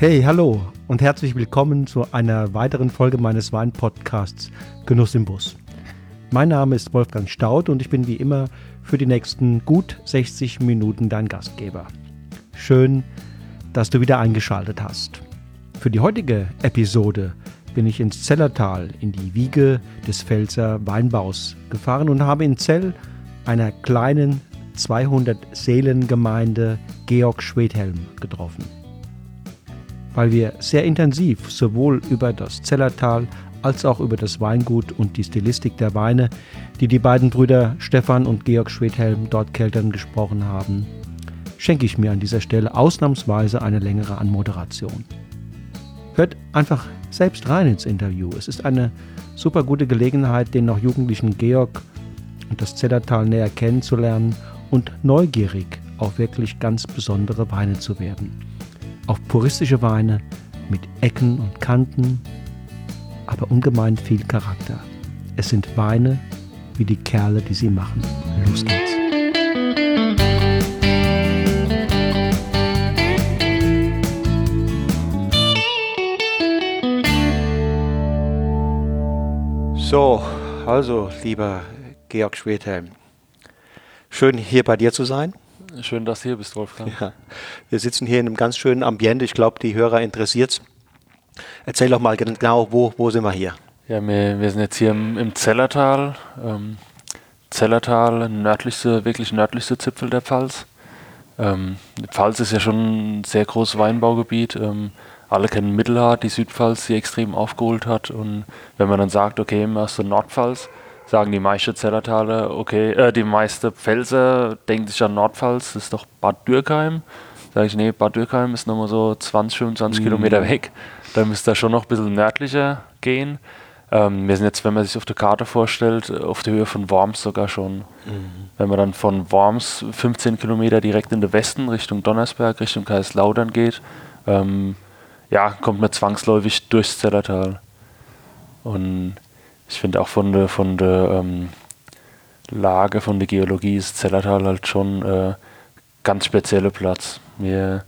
Hey, hallo und herzlich willkommen zu einer weiteren Folge meines Weinpodcasts Genuss im Bus. Mein Name ist Wolfgang Staud und ich bin wie immer für die nächsten gut 60 Minuten dein Gastgeber. Schön, dass du wieder eingeschaltet hast. Für die heutige Episode bin ich ins Zellertal in die Wiege des Pfälzer Weinbaus gefahren und habe in Zell, einer kleinen 200 Seelengemeinde, Georg Schwedhelm getroffen. Weil wir sehr intensiv sowohl über das Zellertal als auch über das Weingut und die Stilistik der Weine, die die beiden Brüder Stefan und Georg Schwedhelm dort keltern gesprochen haben, schenke ich mir an dieser Stelle ausnahmsweise eine längere Anmoderation. Hört einfach selbst rein ins Interview. Es ist eine super gute Gelegenheit, den noch jugendlichen Georg und das Zellertal näher kennenzulernen und neugierig auf wirklich ganz besondere Weine zu werden. Auf puristische Weine mit Ecken und Kanten, aber ungemein viel Charakter. Es sind Weine wie die Kerle, die sie machen. Los geht's. So, also lieber Georg Schwedhelm, schön hier bei dir zu sein. Schön, dass du hier bist, Wolfgang. Ja. Wir sitzen hier in einem ganz schönen Ambiente. Ich glaube, die Hörer interessiert es. Erzähl doch mal genau, wo, wo sind wir hier? Ja, wir, wir sind jetzt hier im, im Zellertal. Ähm, Zellertal, nördlichste, wirklich nördlichste Zipfel der Pfalz. Ähm, die Pfalz ist ja schon ein sehr großes Weinbaugebiet. Ähm, alle kennen Mittelhart, die Südpfalz, die extrem aufgeholt hat. Und wenn man dann sagt, okay, aus der Nordpfalz, sagen die meisten Zellertaler, okay, äh, die meisten Pfälzer denken sich an Nordpfalz, das ist doch Bad Dürkheim. Sage ich, nee, Bad Dürkheim ist nochmal so 20, 25 mhm. Kilometer weg. Da müsste da schon noch ein bisschen nördlicher gehen. Ähm, wir sind jetzt, wenn man sich auf der Karte vorstellt, auf der Höhe von Worms sogar schon. Mhm. Wenn man dann von Worms 15 Kilometer direkt in den Westen Richtung Donnersberg, Richtung Kaiserslautern geht, ähm, ja, kommt man zwangsläufig durchs Zellertal. Und ich finde auch von der, von der ähm, Lage, von der Geologie ist Zellertal halt schon äh, ganz spezieller Platz. Wir,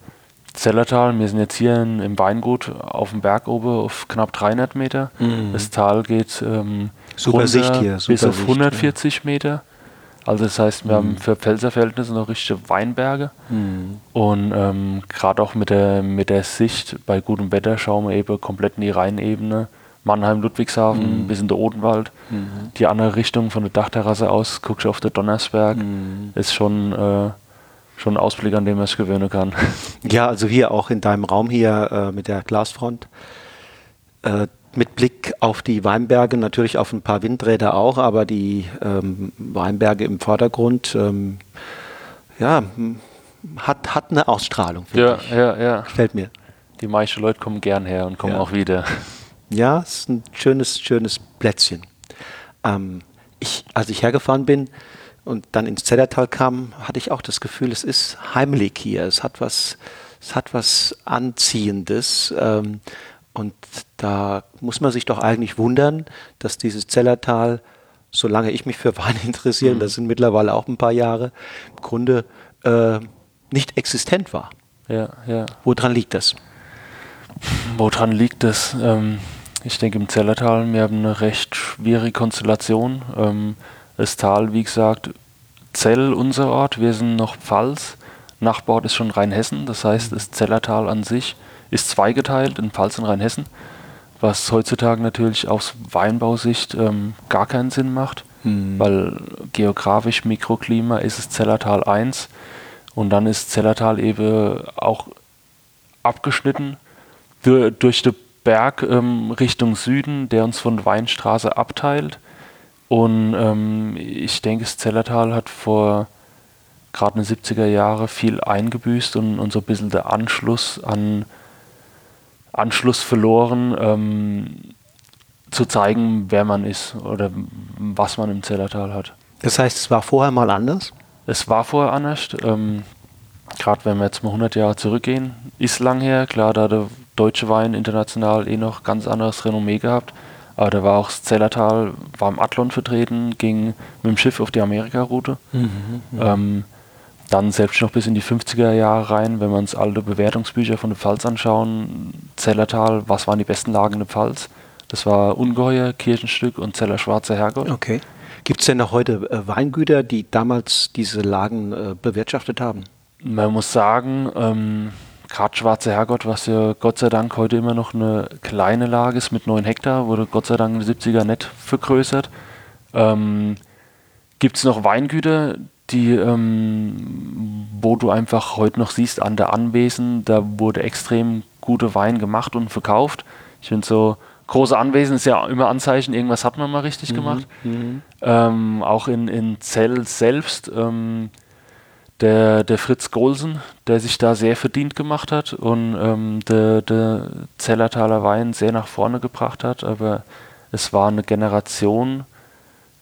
Zellertal, wir sind jetzt hier in, im Weingut auf dem Berg oben auf knapp 300 Meter. Mhm. Das Tal geht ähm, super Sicht hier, super bis auf 140 Sicht, ja. Meter. Also das heißt, wir mhm. haben für Pfälzerverhältnisse noch richtige Weinberge. Mhm. Und ähm, gerade auch mit der, mit der Sicht bei gutem Wetter schauen wir eben komplett in die Rheinebene. Mannheim, Ludwigshafen, mhm. bis in der Odenwald. Mhm. Die andere Richtung von der Dachterrasse aus, guckst du auf den Donnersberg. Mhm. Ist schon, äh, schon ein Ausblick, an dem man sich gewöhnen kann. Ja, also hier auch in deinem Raum hier äh, mit der Glasfront. Äh, mit Blick auf die Weinberge, natürlich auf ein paar Windräder auch, aber die ähm, Weinberge im Vordergrund, ähm, ja, hat, hat eine Ausstrahlung. Ja, ich. ja, ja. Gefällt mir. Die meisten Leute kommen gern her und kommen ja. auch wieder. Ja, es ist ein schönes, schönes Plätzchen. Ähm, ich, als ich hergefahren bin und dann ins Zellertal kam, hatte ich auch das Gefühl, es ist heimlich hier. Es hat was, es hat was Anziehendes. Ähm, und da muss man sich doch eigentlich wundern, dass dieses Zellertal, solange ich mich für Wein interessiere, mhm. das sind mittlerweile auch ein paar Jahre, im Grunde äh, nicht existent war. Ja, ja. Woran liegt das? Woran liegt das? Ähm, ich denke im Zellertal, wir haben eine recht schwierige Konstellation. Ähm, das Tal, wie gesagt, Zell, unser Ort, wir sind noch Pfalz. Nachbarort ist schon Rheinhessen, das heißt, das Zellertal an sich ist zweigeteilt in Pfalz und Rheinhessen, was heutzutage natürlich aus Weinbausicht ähm, gar keinen Sinn macht, mhm. weil geografisch Mikroklima ist es Zellertal 1 und dann ist Zellertal eben auch abgeschnitten durch den Berg ähm, Richtung Süden, der uns von Weinstraße abteilt. Und ähm, ich denke, das Zellertal hat vor gerade in den 70er Jahren viel eingebüßt und, und so ein bisschen der Anschluss an Anschluss verloren, ähm, zu zeigen, wer man ist oder was man im Zellertal hat. Das heißt, es war vorher mal anders? Es war vorher anders. Ähm, Gerade wenn wir jetzt mal 100 Jahre zurückgehen, ist lang her. Klar, da hat der deutsche Wein international eh noch ganz anderes Renommee gehabt. Aber da war auch das Zellertal, war im Athlon vertreten, ging mit dem Schiff auf die Amerika-Route. Mhm, mhm. ähm, dann selbst noch bis in die 50er Jahre rein, wenn wir uns alte Bewertungsbücher von der Pfalz anschauen, Zellertal, was waren die besten Lagen in der Pfalz? Das war Ungeheuer, Kirchenstück und Zeller Schwarzer Herrgott. Okay. Gibt es denn noch heute äh, Weingüter, die damals diese Lagen äh, bewirtschaftet haben? Man muss sagen, ähm, gerade Schwarzer Herrgott, was ja Gott sei Dank heute immer noch eine kleine Lage ist mit 9 Hektar, wurde Gott sei Dank in den 70er nicht vergrößert. Ähm, Gibt es noch Weingüter, die, ähm, wo du einfach heute noch siehst an der Anwesen, da wurde extrem gute Wein gemacht und verkauft. Ich finde so, große Anwesen ist ja immer Anzeichen, irgendwas hat man mal richtig mhm, gemacht. Mhm. Ähm, auch in, in Zell selbst, ähm, der, der Fritz Golsen, der sich da sehr verdient gemacht hat und ähm, der, der Zellertaler Wein sehr nach vorne gebracht hat, aber es war eine Generation,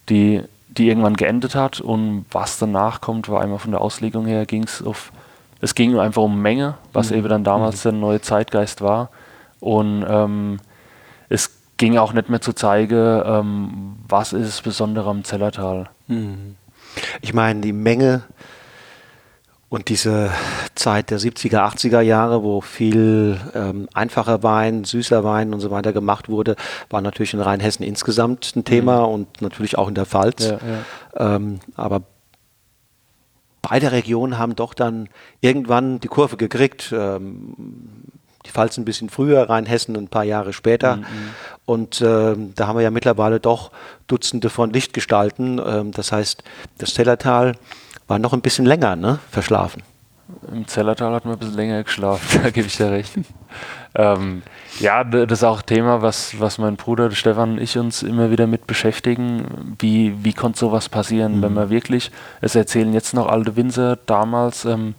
die, die irgendwann geendet hat und was danach kommt, war einmal von der Auslegung her ging es auf, es ging einfach um Menge, was mhm. eben dann damals mhm. der neue Zeitgeist war und ähm, es ging auch nicht mehr zu zeigen, ähm, was ist das Besondere am Zellertal. Mhm. Ich meine, die Menge und diese Zeit der 70er, 80er Jahre, wo viel ähm, einfacher Wein, süßer Wein und so weiter gemacht wurde, war natürlich in Rheinhessen insgesamt ein Thema mhm. und natürlich auch in der Pfalz. Ja, ja. Ähm, aber beide Regionen haben doch dann irgendwann die Kurve gekriegt. Ähm, die Pfalz ein bisschen früher, Rheinhessen ein paar Jahre später. Mhm. Und äh, da haben wir ja mittlerweile doch Dutzende von Lichtgestalten. Ähm, das heißt, das Zellertal war noch ein bisschen länger ne, verschlafen. Im Zellertal hat man ein bisschen länger geschlafen, da gebe ich dir recht. ähm, ja, das ist auch ein Thema, was, was mein Bruder Stefan und ich uns immer wieder mit beschäftigen. Wie, wie konnte sowas passieren, mhm. wenn man wirklich, es erzählen jetzt noch alte Winzer, damals ähm,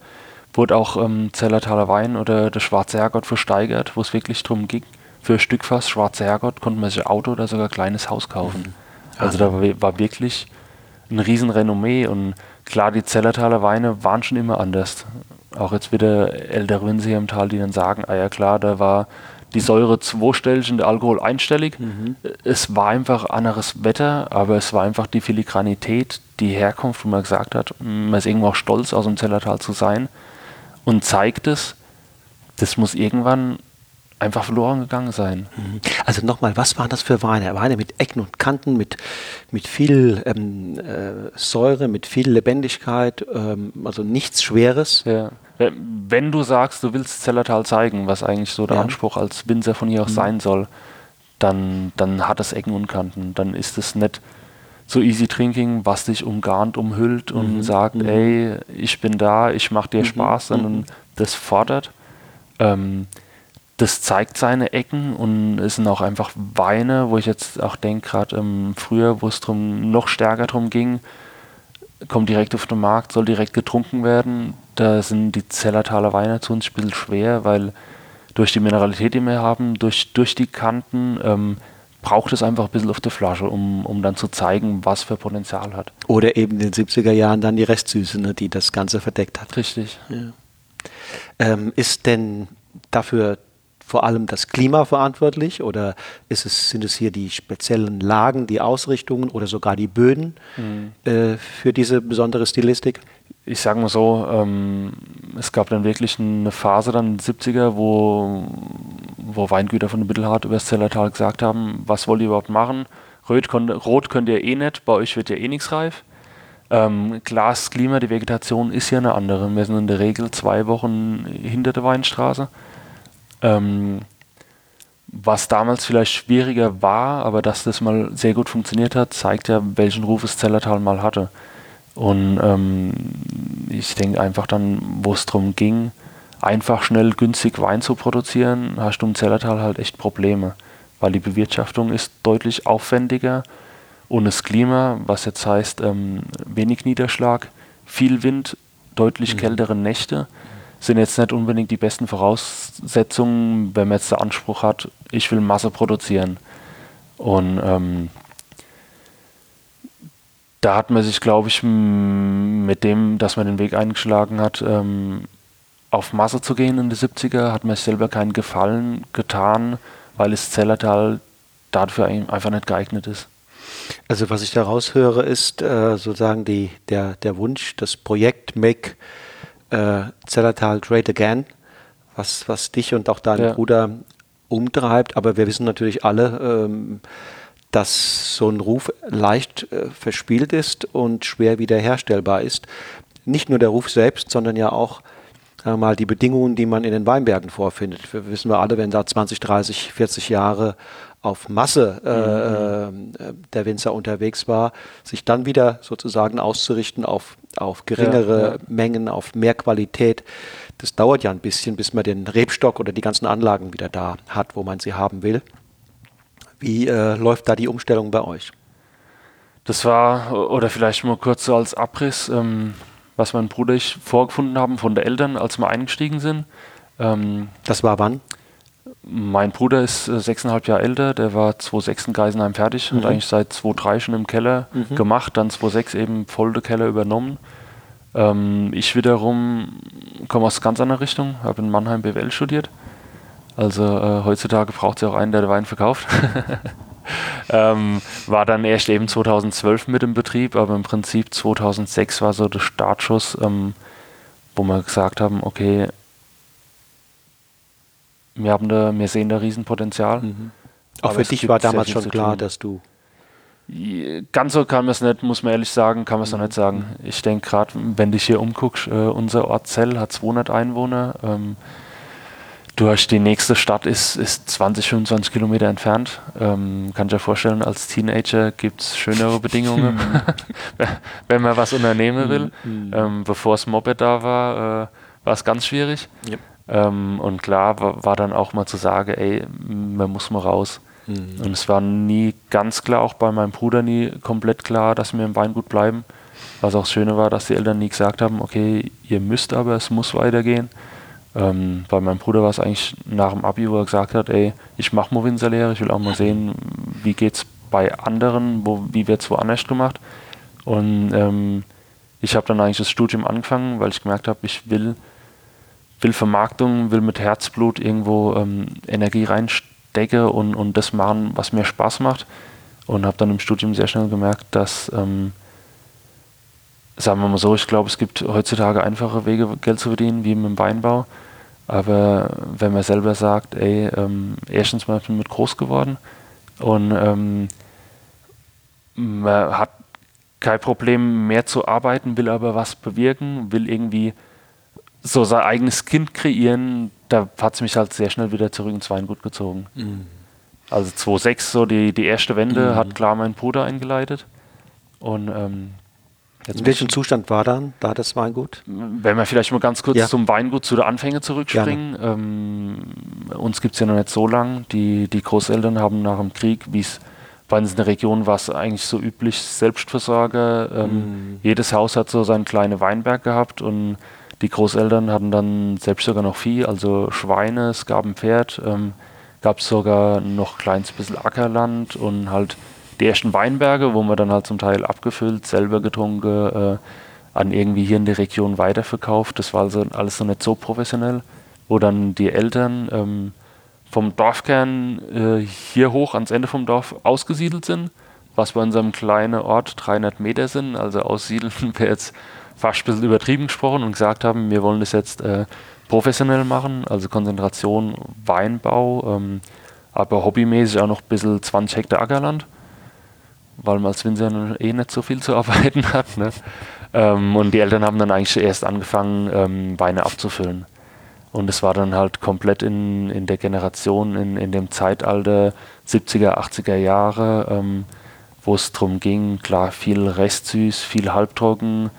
wurde auch ähm, Zellertaler Wein oder der Schwarze Herrgott versteigert, wo es wirklich darum ging, für ein Stückfass Schwarze Herrgott konnte man sich ein Auto oder sogar ein kleines Haus kaufen. Mhm. Also da war, wirklich ein riesen Renommee und klar, die Zellertaler Weine waren schon immer anders. Auch jetzt wieder ältere Winzer hier im Tal, die dann sagen, ah ja klar, da war die Säure zweistellig und der Alkohol einstellig. Mhm. Es war einfach anderes Wetter, aber es war einfach die Filigranität, die Herkunft, wo man gesagt hat, man ist irgendwo auch stolz, aus dem Zellertal zu sein und zeigt es, das muss irgendwann einfach verloren gegangen sein. Mhm. Also nochmal, was waren das für Weine? Weine mit Ecken und Kanten, mit, mit viel ähm, äh, Säure, mit viel Lebendigkeit, ähm, also nichts Schweres. Ja. Wenn du sagst, du willst Zellertal zeigen, was eigentlich so der ja. Anspruch als Winzer von hier auch mhm. sein soll, dann, dann hat es Ecken und Kanten. Dann ist es nicht so easy drinking, was dich umgarnt, umhüllt und mhm. sagt, mhm. ey, ich bin da, ich mach dir mhm. Spaß, sondern mhm. das fordert. Ähm, das zeigt seine Ecken und es sind auch einfach Weine, wo ich jetzt auch denke, gerade ähm, früher, wo es drum noch stärker drum ging, kommt direkt auf den Markt, soll direkt getrunken werden. Da sind die Zellertaler Weine zu uns ein bisschen schwer, weil durch die Mineralität, die wir haben, durch, durch die Kanten, ähm, braucht es einfach ein bisschen auf der Flasche, um, um dann zu zeigen, was für Potenzial hat. Oder eben in den 70er Jahren dann die Restsüße, ne, die das Ganze verdeckt hat. Richtig. Ja. Ähm, ist denn dafür vor allem das Klima verantwortlich oder es, sind es hier die speziellen Lagen, die Ausrichtungen oder sogar die Böden mhm. äh, für diese besondere Stilistik? Ich sage mal so, ähm, es gab dann wirklich eine Phase dann in den 70er, wo, wo Weingüter von der Mittelhart über das Zellertal gesagt haben, was wollt ihr überhaupt machen? Rot, Rot könnt ihr eh nicht, bei euch wird ja eh nichts reif. Ähm, Glas, Klima, die Vegetation ist ja eine andere. Wir sind in der Regel zwei Wochen hinter der Weinstraße. Ähm, was damals vielleicht schwieriger war, aber dass das mal sehr gut funktioniert hat, zeigt ja, welchen Ruf es Zellertal mal hatte. Und ähm, ich denke einfach dann, wo es darum ging, einfach schnell günstig Wein zu produzieren, hast du im Zellertal halt echt Probleme, weil die Bewirtschaftung ist deutlich aufwendiger und das Klima, was jetzt heißt ähm, wenig Niederschlag, viel Wind, deutlich mhm. kältere Nächte sind jetzt nicht unbedingt die besten Voraussetzungen, wenn man jetzt den Anspruch hat, ich will Masse produzieren. Und ähm, da hat man sich, glaube ich, mit dem, dass man den Weg eingeschlagen hat, ähm, auf Masse zu gehen in die 70er, hat man sich selber keinen Gefallen getan, weil das Zellertal dafür einfach nicht geeignet ist. Also was ich daraus höre, ist äh, sozusagen die, der, der Wunsch, das Projekt Make äh, Zellertal Great Again, was, was dich und auch deinen ja. Bruder umtreibt. Aber wir wissen natürlich alle, ähm, dass so ein Ruf leicht äh, verspielt ist und schwer wiederherstellbar ist. Nicht nur der Ruf selbst, sondern ja auch äh, mal die Bedingungen, die man in den Weinbergen vorfindet. Wir wissen wir alle, wenn da 20, 30, 40 Jahre auf Masse äh, mhm. äh, der Winzer unterwegs war, sich dann wieder sozusagen auszurichten auf, auf geringere ja, ja. Mengen, auf mehr Qualität. Das dauert ja ein bisschen, bis man den Rebstock oder die ganzen Anlagen wieder da hat, wo man sie haben will. Wie äh, läuft da die Umstellung bei euch? Das war, oder vielleicht mal kurz so als Abriss, ähm, was mein Bruder und ich vorgefunden haben von den Eltern, als wir eingestiegen sind. Ähm, das war wann? Mein Bruder ist äh, sechseinhalb Jahre älter, der war 2006 in Geisenheim fertig, mhm. hat eigentlich seit 2003 schon im Keller mhm. gemacht, dann 2006 eben voll den Keller übernommen. Ähm, ich wiederum komme aus ganz anderer Richtung, habe in Mannheim BWL studiert. Also äh, heutzutage braucht es ja auch einen, der den Wein verkauft. ähm, war dann erst eben 2012 mit im Betrieb, aber im Prinzip 2006 war so der Startschuss, ähm, wo wir gesagt haben, okay, wir, haben da, wir sehen da Riesenpotenzial. Mhm. Auch für dich war damals schon klar, dass du. Ganz so kann man es nicht, muss man ehrlich sagen, kann man es mhm. noch nicht sagen. Ich denke gerade, wenn dich hier umguckst, äh, unser Ort Zell hat 200 Einwohner. Ähm, du hast die nächste Stadt ist, ist 20, 25 Kilometer entfernt. Ähm, kann ich dir vorstellen, als Teenager gibt es schönere Bedingungen, wenn man was unternehmen will. Mhm. Ähm, Bevor das Moped da war, äh, war es ganz schwierig. Yep. Ähm, und klar war, war, dann auch mal zu sagen, ey, man muss mal raus. Mhm. Und es war nie ganz klar, auch bei meinem Bruder nie komplett klar, dass wir im Weingut bleiben. Was auch das Schöne war, dass die Eltern nie gesagt haben, okay, ihr müsst aber, es muss weitergehen. Ähm, bei meinem Bruder war es eigentlich nach dem Abi, wo er gesagt hat, ey, ich mache mal Winzerlehre, ich will auch mal sehen, wie geht es bei anderen, wo, wie wird es woanders gemacht. Und ähm, ich habe dann eigentlich das Studium angefangen, weil ich gemerkt habe, ich will will Vermarktung, will mit Herzblut irgendwo ähm, Energie reinstecken und, und das machen, was mir Spaß macht. Und habe dann im Studium sehr schnell gemerkt, dass, ähm, sagen wir mal so, ich glaube, es gibt heutzutage einfache Wege, Geld zu verdienen, wie mit dem Weinbau. Aber wenn man selber sagt, ey, ähm, erstens mal bin ich mit groß geworden und ähm, man hat kein Problem mehr zu arbeiten, will aber was bewirken, will irgendwie so sein eigenes Kind kreieren, da hat es mich halt sehr schnell wieder zurück ins Weingut gezogen. Mhm. Also 2.6, so die, die erste Wende, mhm. hat klar mein Bruder eingeleitet. Und ähm, in welchem Zustand war dann da das Weingut? Wenn wir vielleicht mal ganz kurz ja. zum Weingut, zu der Anfänge zurückspringen. Ähm, uns gibt es ja noch nicht so lang. Die, die Großeltern haben nach dem Krieg, wie es bei uns in der Region war es eigentlich so üblich, Selbstversorger. Ähm, mhm. Jedes Haus hat so seinen kleinen Weinberg gehabt und die Großeltern hatten dann selbst sogar noch Vieh, also Schweine, es gab ein Pferd, ähm, gab es sogar noch ein kleines bisschen Ackerland und halt die ersten Weinberge, wo man dann halt zum Teil abgefüllt, selber getrunken, äh, an irgendwie hier in der Region weiterverkauft. Das war also alles noch nicht so professionell, wo dann die Eltern ähm, vom Dorfkern äh, hier hoch ans Ende vom Dorf ausgesiedelt sind, was bei unserem kleinen Ort 300 Meter sind. Also aussiedeln wäre jetzt fast ein bisschen übertrieben gesprochen und gesagt haben, wir wollen das jetzt äh, professionell machen, also Konzentration Weinbau, ähm, aber hobbymäßig auch noch ein bisschen 20 Hektar Ackerland, weil man als Winzer eh nicht so viel zu arbeiten hat. Ne? Ähm, und die Eltern haben dann eigentlich erst angefangen, ähm, Weine abzufüllen. Und es war dann halt komplett in, in der Generation, in, in dem Zeitalter 70er, 80er Jahre, ähm, wo es darum ging, klar, viel Restsüß, viel Halbtrocken,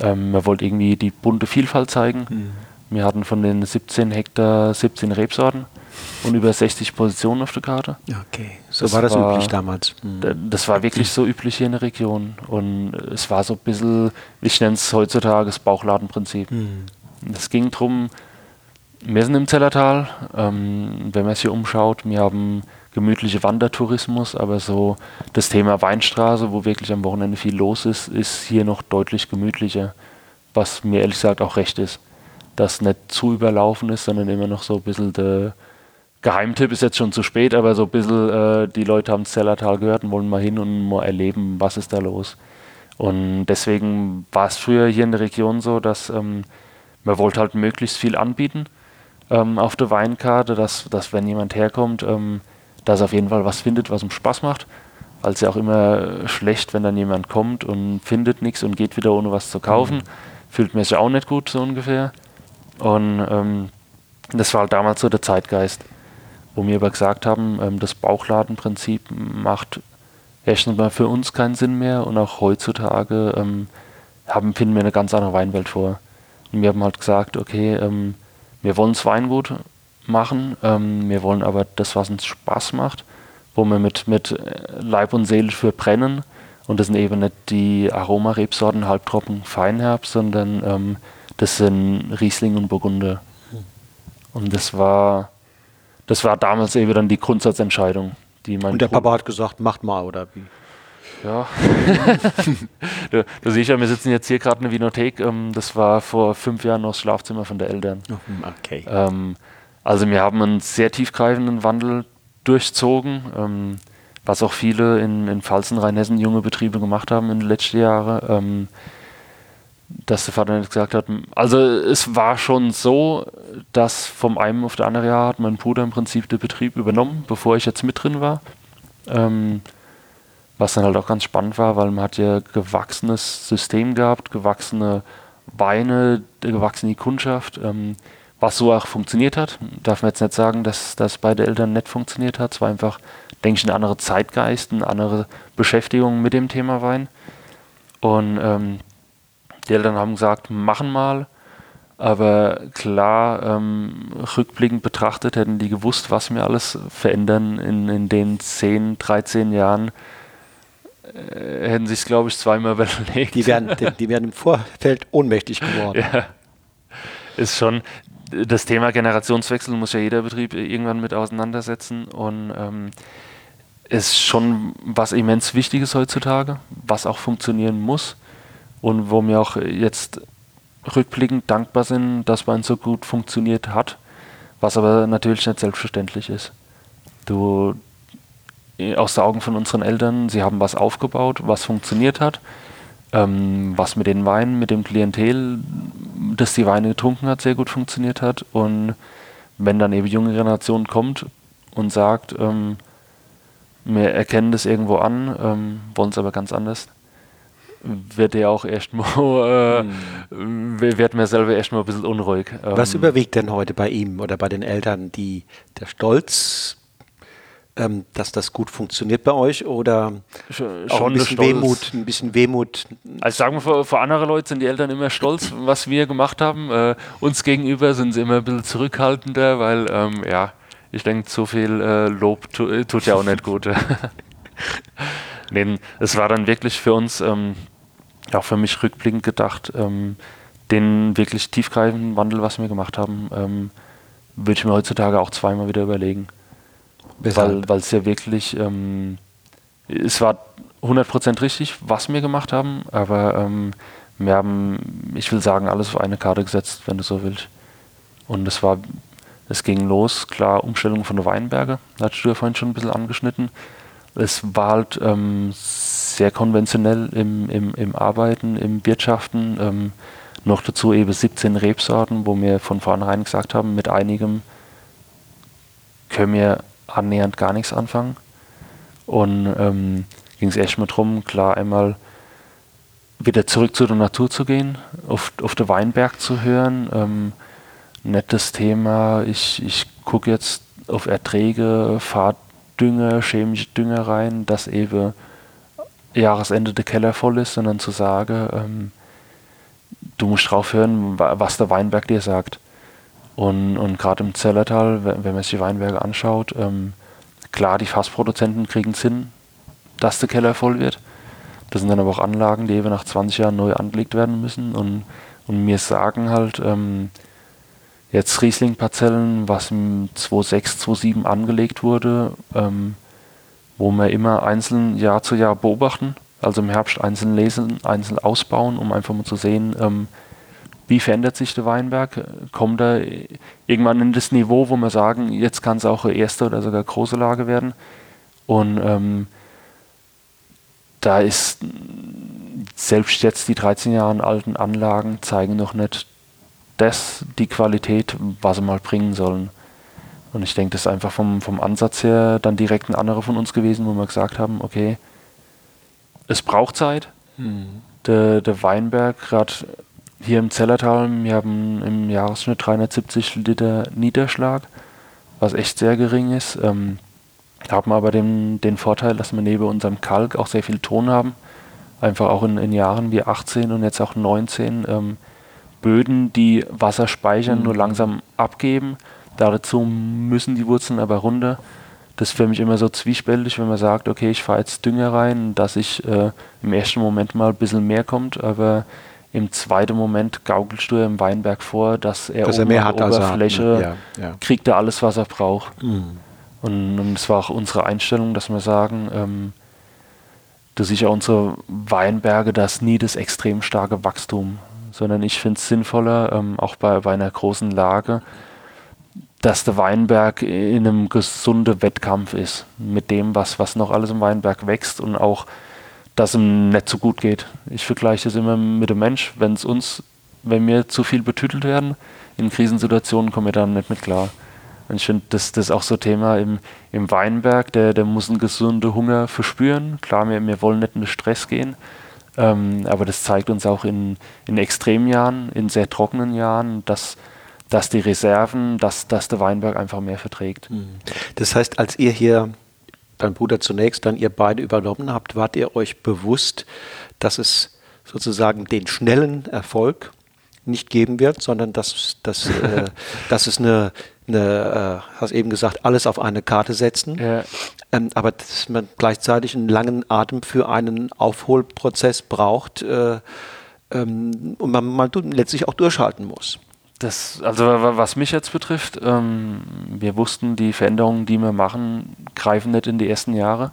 ähm, man wollte irgendwie die bunte Vielfalt zeigen. Mhm. Wir hatten von den 17 Hektar 17 Rebsorten und über 60 Positionen auf der Karte. Okay, so das war das war, üblich damals. Mhm. Das war wirklich so üblich hier in der Region. Und es war so ein bisschen, ich nenne es heutzutage das Bauchladenprinzip. Mhm. Es ging darum, wir sind im Zellertal, ähm, wenn man sich hier umschaut, wir haben gemütliche Wandertourismus, aber so das Thema Weinstraße, wo wirklich am Wochenende viel los ist, ist hier noch deutlich gemütlicher, was mir ehrlich gesagt auch recht ist. Dass nicht zu überlaufen ist, sondern immer noch so ein bisschen der Geheimtipp ist jetzt schon zu spät, aber so ein bisschen, äh, die Leute haben Zellertal gehört und wollen mal hin und mal erleben, was ist da los. Und deswegen war es früher hier in der Region so, dass ähm, man wollte halt möglichst viel anbieten ähm, auf der Weinkarte, dass, dass wenn jemand herkommt, ähm, dass er auf jeden Fall was findet, was ihm Spaß macht. Weil es ja auch immer schlecht, wenn dann jemand kommt und findet nichts und geht wieder ohne was zu kaufen. Mhm. Fühlt mir sich auch nicht gut, so ungefähr. Und ähm, das war halt damals so der Zeitgeist, wo wir aber gesagt haben, ähm, das Bauchladenprinzip macht erstens mal für uns keinen Sinn mehr und auch heutzutage ähm, haben, finden wir eine ganz andere Weinwelt vor. Und wir haben halt gesagt, okay, ähm, wir wollen das Weingut machen, ähm, wir wollen aber das, was uns Spaß macht, wo wir mit, mit Leib und Seele für brennen. Und das sind eben nicht die Aromarebsorten Halbtrocken Feinherbst, sondern ähm, das sind Riesling und Burgunder. Und das war, das war damals eben dann die Grundsatzentscheidung, die mein Und der Papa hat gesagt, macht mal, oder wie? Ja. du, du, siehst ja, wir sitzen jetzt hier gerade in der Winothek. Ähm, das war vor fünf Jahren noch das Schlafzimmer von der Eltern. Oh, hm, okay. Ähm, also wir haben einen sehr tiefgreifenden Wandel durchzogen, ähm, was auch viele in, in Pfalzen, Rheinhessen junge Betriebe gemacht haben in den letzten Jahren. Dass der Vater gesagt hat, also es war schon so, dass vom einen auf der andere Jahr hat mein Bruder im Prinzip den Betrieb übernommen, bevor ich jetzt mit drin war. Ähm, was dann halt auch ganz spannend war, weil man hat ja gewachsenes System gehabt, gewachsene Weine, gewachsene Kundschaft, ähm, was so auch funktioniert hat. Darf man jetzt nicht sagen, dass das bei den Eltern nicht funktioniert hat. Es war einfach, denke ich, ein anderer Zeitgeist, eine andere Beschäftigung mit dem Thema Wein. Und ähm, die Eltern haben gesagt, machen mal. Aber klar, ähm, rückblickend betrachtet hätten die gewusst, was wir alles verändern in, in den 10, 13 Jahren. Äh, hätten sich, glaube ich, zweimal überlegt. Die wären, die, die wären im Vorfeld ohnmächtig geworden. Ja, ist schon. Das Thema Generationswechsel muss ja jeder Betrieb irgendwann mit auseinandersetzen und ähm, ist schon was immens Wichtiges heutzutage, was auch funktionieren muss und wo wir auch jetzt rückblickend dankbar sind, dass man so gut funktioniert hat, was aber natürlich nicht selbstverständlich ist. Du, aus den Augen von unseren Eltern, sie haben was aufgebaut, was funktioniert hat, ähm, was mit den Weinen, mit dem Klientel, das die Weine getrunken hat, sehr gut funktioniert hat und wenn dann eben junge Generation kommt und sagt, ähm, wir erkennen das irgendwo an, ähm, wollen es aber ganz anders, wird er auch erstmal, äh, mhm. wird mir selber erstmal ein bisschen unruhig. Was ähm, überwiegt denn heute bei ihm oder bei den Eltern? Die, der Stolz, ähm, dass das gut funktioniert bei euch oder schon, auch ein bisschen Wehmut, ein bisschen Wehmut? Also sagen wir, vor, vor anderen Leuten sind die Eltern immer stolz, was wir gemacht haben. Äh, uns gegenüber sind sie immer ein bisschen zurückhaltender, weil, ähm, ja, ich denke, zu viel äh, Lob tu, tut ja auch nicht gut. nee, es war dann wirklich für uns ähm, auch für mich rückblickend gedacht, ähm, den wirklich tiefgreifenden Wandel, was wir gemacht haben, ähm, würde ich mir heutzutage auch zweimal wieder überlegen. Weshalb? Weil es ja wirklich, ähm, es war 100% richtig, was wir gemacht haben, aber ähm, wir haben, ich will sagen, alles auf eine Karte gesetzt, wenn du so willst. Und es war, es ging los, klar, Umstellung von der Weinberge, da hast du ja vorhin schon ein bisschen angeschnitten. Es war halt ähm, sehr konventionell im, im, im Arbeiten, im Wirtschaften. Ähm, noch dazu eben 17 Rebsorten, wo wir von vornherein gesagt haben, mit einigem können wir annähernd gar nichts anfangen. Und ähm, ging es erstmal darum, klar einmal wieder zurück zu der Natur zu gehen, auf, auf den Weinberg zu hören. Ähm, nettes Thema, ich, ich gucke jetzt auf Erträge, fahre Dünger, chemische Dünger rein, dass eben Jahresende der Keller voll ist, sondern zu sagen, ähm, du musst drauf hören, was der Weinberg dir sagt. Und, und gerade im Zellertal, wenn, man sich die Weinberge anschaut, ähm, klar, die Fassproduzenten kriegen es hin, dass der Keller voll wird. Das sind dann aber auch Anlagen, die eben nach 20 Jahren neu angelegt werden müssen. Und, und mir sagen halt, ähm, jetzt Riesling-Parzellen, was im 2006, 2007 angelegt wurde, ähm, wo wir immer einzeln Jahr zu Jahr beobachten, also im Herbst einzeln lesen, einzeln ausbauen, um einfach mal zu sehen, ähm, wie verändert sich der Weinberg? Kommt er irgendwann in das Niveau, wo wir sagen, jetzt kann es auch eine erste oder sogar große Lage werden? Und ähm, da ist selbst jetzt die 13 Jahre alten Anlagen zeigen noch nicht das, die Qualität, was sie mal bringen sollen. Und ich denke, das ist einfach vom, vom Ansatz her dann direkt ein anderer von uns gewesen, wo wir gesagt haben, okay, es braucht Zeit. Mhm. Der, der Weinberg, gerade hier im Zellertal, wir haben im Jahresschnitt 370 Liter Niederschlag, was echt sehr gering ist. Ähm, haben aber den, den Vorteil, dass wir neben unserem Kalk auch sehr viel Ton haben. Einfach auch in, in Jahren wie 18 und jetzt auch 19 ähm, Böden, die Wasser speichern, mhm. nur langsam abgeben. Dazu müssen die Wurzeln aber runter. Das ist für mich immer so zwiespältig, wenn man sagt, okay, ich fahre jetzt Dünger rein, dass ich äh, im ersten Moment mal ein bisschen mehr kommt, aber im zweiten Moment gaukelst du im Weinberg vor, dass er dass er mehr hat, Oberfläche hat, ne? ja, ja. kriegt er alles, was er braucht. Mhm. Und es war auch unsere Einstellung, dass wir sagen, ähm, siehst ja unsere Weinberge, das nie das extrem starke Wachstum, sondern ich finde es sinnvoller, ähm, auch bei, bei einer großen Lage, dass der Weinberg in einem gesunden Wettkampf ist mit dem, was, was noch alles im Weinberg wächst und auch, dass ihm nicht so gut geht. Ich vergleiche das immer mit dem Mensch. Wenn es uns, wenn wir zu viel betütelt werden, in Krisensituationen kommen wir dann nicht mit klar. Und ich finde, das, das ist auch so ein Thema im, im Weinberg, der, der muss einen gesunden Hunger verspüren. Klar, wir, wir wollen nicht in den Stress gehen, ähm, aber das zeigt uns auch in, in Extremjahren, in sehr trockenen Jahren, dass dass die Reserven, dass, dass der Weinberg einfach mehr verträgt. Mhm. Das heißt, als ihr hier, dein Bruder zunächst, dann ihr beide übernommen habt, wart ihr euch bewusst, dass es sozusagen den schnellen Erfolg nicht geben wird, sondern dass, dass, äh, dass es eine, eine äh, hast eben gesagt, alles auf eine Karte setzen, ja. ähm, aber dass man gleichzeitig einen langen Atem für einen Aufholprozess braucht äh, ähm, und man, man letztlich auch durchhalten muss. Das, also was mich jetzt betrifft, ähm, wir wussten, die Veränderungen, die wir machen, greifen nicht in die ersten Jahre.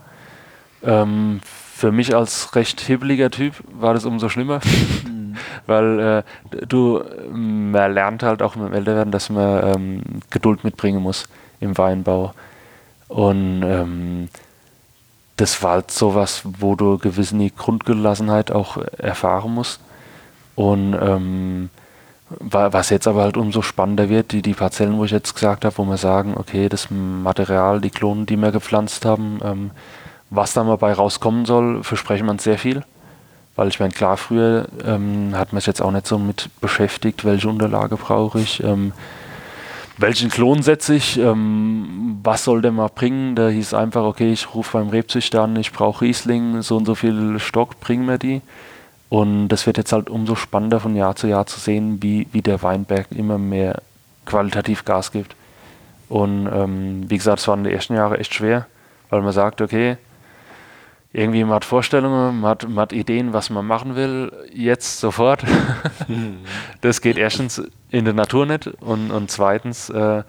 Ähm, für mich als recht hibbeliger Typ war das umso schlimmer, mhm. weil äh, du, man lernt halt auch mit dem Älterwerden, dass man ähm, Geduld mitbringen muss im Weinbau. Und ähm, das war halt sowas, wo du gewisse Grundgelassenheit auch erfahren musst. Und ähm, was jetzt aber halt umso spannender wird, die, die Parzellen, wo ich jetzt gesagt habe, wo wir sagen, okay, das Material, die Klonen, die wir gepflanzt haben, ähm, was da mal bei rauskommen soll, versprechen uns sehr viel. Weil ich meine, klar, früher ähm, hat man sich jetzt auch nicht so mit beschäftigt, welche Unterlage brauche ich, ähm, welchen Klon setze ich, ähm, was soll der mal bringen. Da hieß einfach, okay, ich rufe beim Rebzüchter an, ich brauche Riesling, so und so viel Stock, bringen wir die. Und das wird jetzt halt umso spannender von Jahr zu Jahr zu sehen, wie, wie der Weinberg immer mehr qualitativ Gas gibt. Und ähm, wie gesagt, es waren die ersten Jahre echt schwer, weil man sagt, okay, irgendwie man hat Vorstellungen, man hat, man hat Ideen, was man machen will, jetzt sofort. das geht erstens in der Natur nicht und, und zweitens äh,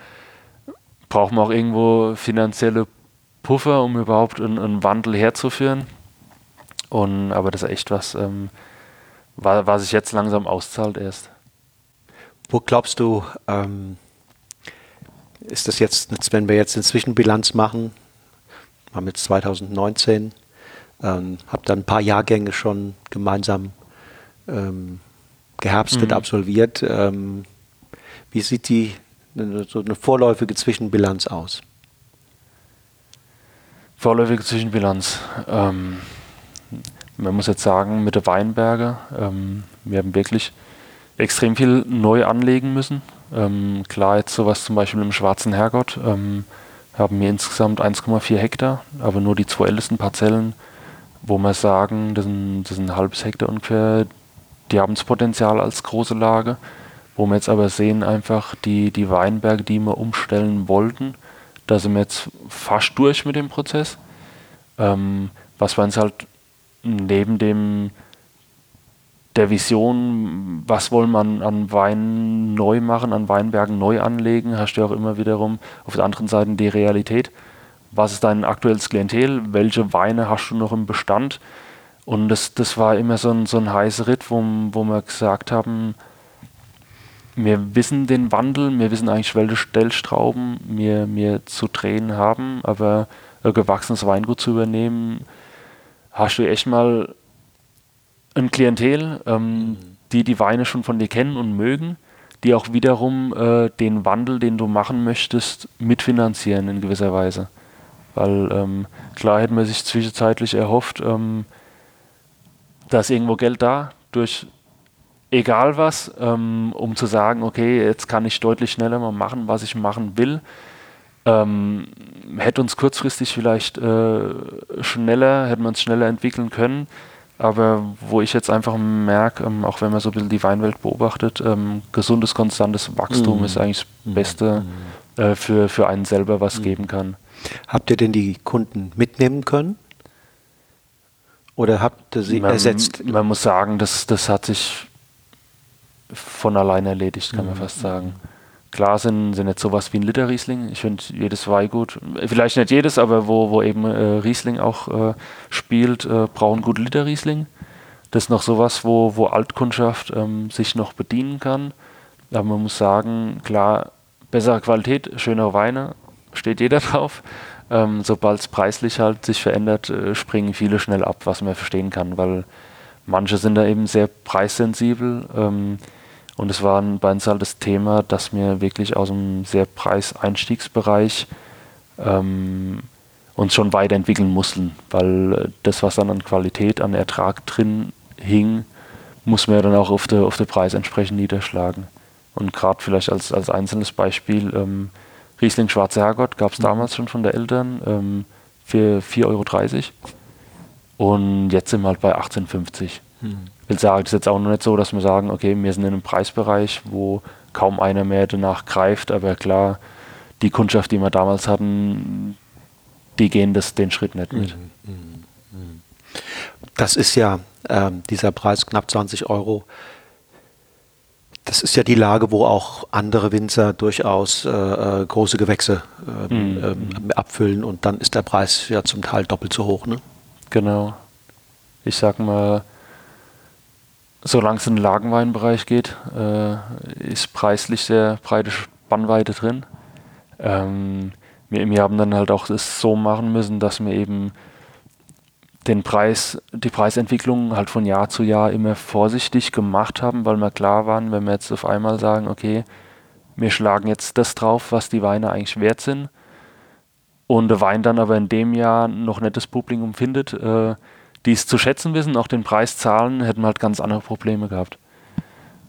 braucht man auch irgendwo finanzielle Puffer, um überhaupt einen, einen Wandel herzuführen. Und, aber das ist echt was, ähm, was sich jetzt langsam auszahlt erst. Wo glaubst du, ähm, ist das jetzt, wenn wir jetzt eine Zwischenbilanz machen, haben jetzt 2019, ähm, habe dann ein paar Jahrgänge schon gemeinsam ähm, geherbstet, mhm. absolviert. Ähm, wie sieht die so eine vorläufige Zwischenbilanz aus? Vorläufige Zwischenbilanz. Ähm, man muss jetzt sagen, mit der Weinberge, ähm, wir haben wirklich extrem viel neu anlegen müssen. Ähm, klar, jetzt sowas zum Beispiel im Schwarzen Herrgott ähm, haben wir insgesamt 1,4 Hektar, aber nur die zwei ältesten Parzellen, wo wir sagen, das sind, das sind ein halbes Hektar ungefähr, die haben das Potenzial als große Lage. Wo wir jetzt aber sehen, einfach die, die Weinberge, die wir umstellen wollten, da sind wir jetzt fast durch mit dem Prozess. Ähm, was wir uns halt neben dem der Vision, was wollen man an Wein neu machen, an Weinbergen neu anlegen, hast du auch immer wiederum auf der anderen Seite die Realität. Was ist dein aktuelles Klientel? Welche Weine hast du noch im Bestand? Und das, das war immer so ein, so ein heißer Ritt, wo, wo wir gesagt haben, wir wissen den Wandel, wir wissen eigentlich, welche Stellstrauben wir, wir zu drehen haben, aber ein gewachsenes Weingut zu übernehmen, hast du echt mal ein Klientel, ähm, mhm. die die Weine schon von dir kennen und mögen, die auch wiederum äh, den Wandel, den du machen möchtest, mitfinanzieren in gewisser Weise. Weil ähm, klar hätte man sich zwischenzeitlich erhofft, ähm, da ist irgendwo Geld da, durch egal was, ähm, um zu sagen, okay, jetzt kann ich deutlich schneller mal machen, was ich machen will. Ähm, hätte uns kurzfristig vielleicht äh, schneller, hätte man es schneller entwickeln können. Aber wo ich jetzt einfach merke, ähm, auch wenn man so ein bisschen die Weinwelt beobachtet, ähm, gesundes, konstantes Wachstum mm. ist eigentlich das Beste mm. äh, für, für einen selber, was mm. geben kann. Habt ihr denn die Kunden mitnehmen können? Oder habt ihr sie man, ersetzt? Man muss sagen, das, das hat sich von allein erledigt, kann man mhm. fast sagen. Klar sind, sind jetzt sowas wie ein Liter Riesling. Ich finde jedes Weingut, vielleicht nicht jedes, aber wo, wo eben äh, Riesling auch äh, spielt, äh, brauchen gut Liter Riesling. Das ist noch sowas, wo, wo Altkundschaft ähm, sich noch bedienen kann. Aber man muss sagen, klar, bessere Qualität, schönere Weine, steht jeder drauf. Ähm, Sobald es preislich halt sich verändert, äh, springen viele schnell ab, was man verstehen kann, weil manche sind da eben sehr preissensibel. Ähm, und es war bei uns halt das Thema, dass wir wirklich aus einem sehr Preiseinstiegsbereich ähm, uns schon weiterentwickeln mussten, weil äh, das, was dann an Qualität, an Ertrag drin hing, muss man ja dann auch auf den auf Preis entsprechend niederschlagen. Und gerade vielleicht als, als einzelnes Beispiel, ähm, Riesling Schwarze Herrgott gab es mhm. damals schon von der Eltern ähm, für 4,30 Euro. Und jetzt sind wir halt bei 18,50. Hm will sagen, es ist jetzt auch noch nicht so, dass wir sagen, okay, wir sind in einem Preisbereich, wo kaum einer mehr danach greift, aber klar, die Kundschaft, die wir damals hatten, die gehen das, den Schritt nicht mit. Mhm, mhm. Das ist ja äh, dieser Preis knapp 20 Euro. Das ist ja die Lage, wo auch andere Winzer durchaus äh, äh große Gewächse äh, mhm. abfüllen und dann ist der Preis ja zum Teil doppelt so hoch. Ne? Genau. Ich sag mal, solange es in den Lagenweinbereich geht, äh, ist preislich sehr breite Spannweite drin. Ähm, wir, wir, haben dann halt auch es so machen müssen, dass wir eben den Preis, die Preisentwicklung halt von Jahr zu Jahr immer vorsichtig gemacht haben, weil wir klar waren, wenn wir jetzt auf einmal sagen, okay, wir schlagen jetzt das drauf, was die Weine eigentlich wert sind, und der Wein dann aber in dem Jahr noch nicht das Publikum findet, äh, die es zu schätzen wissen, auch den Preis zahlen, hätten wir halt ganz andere Probleme gehabt.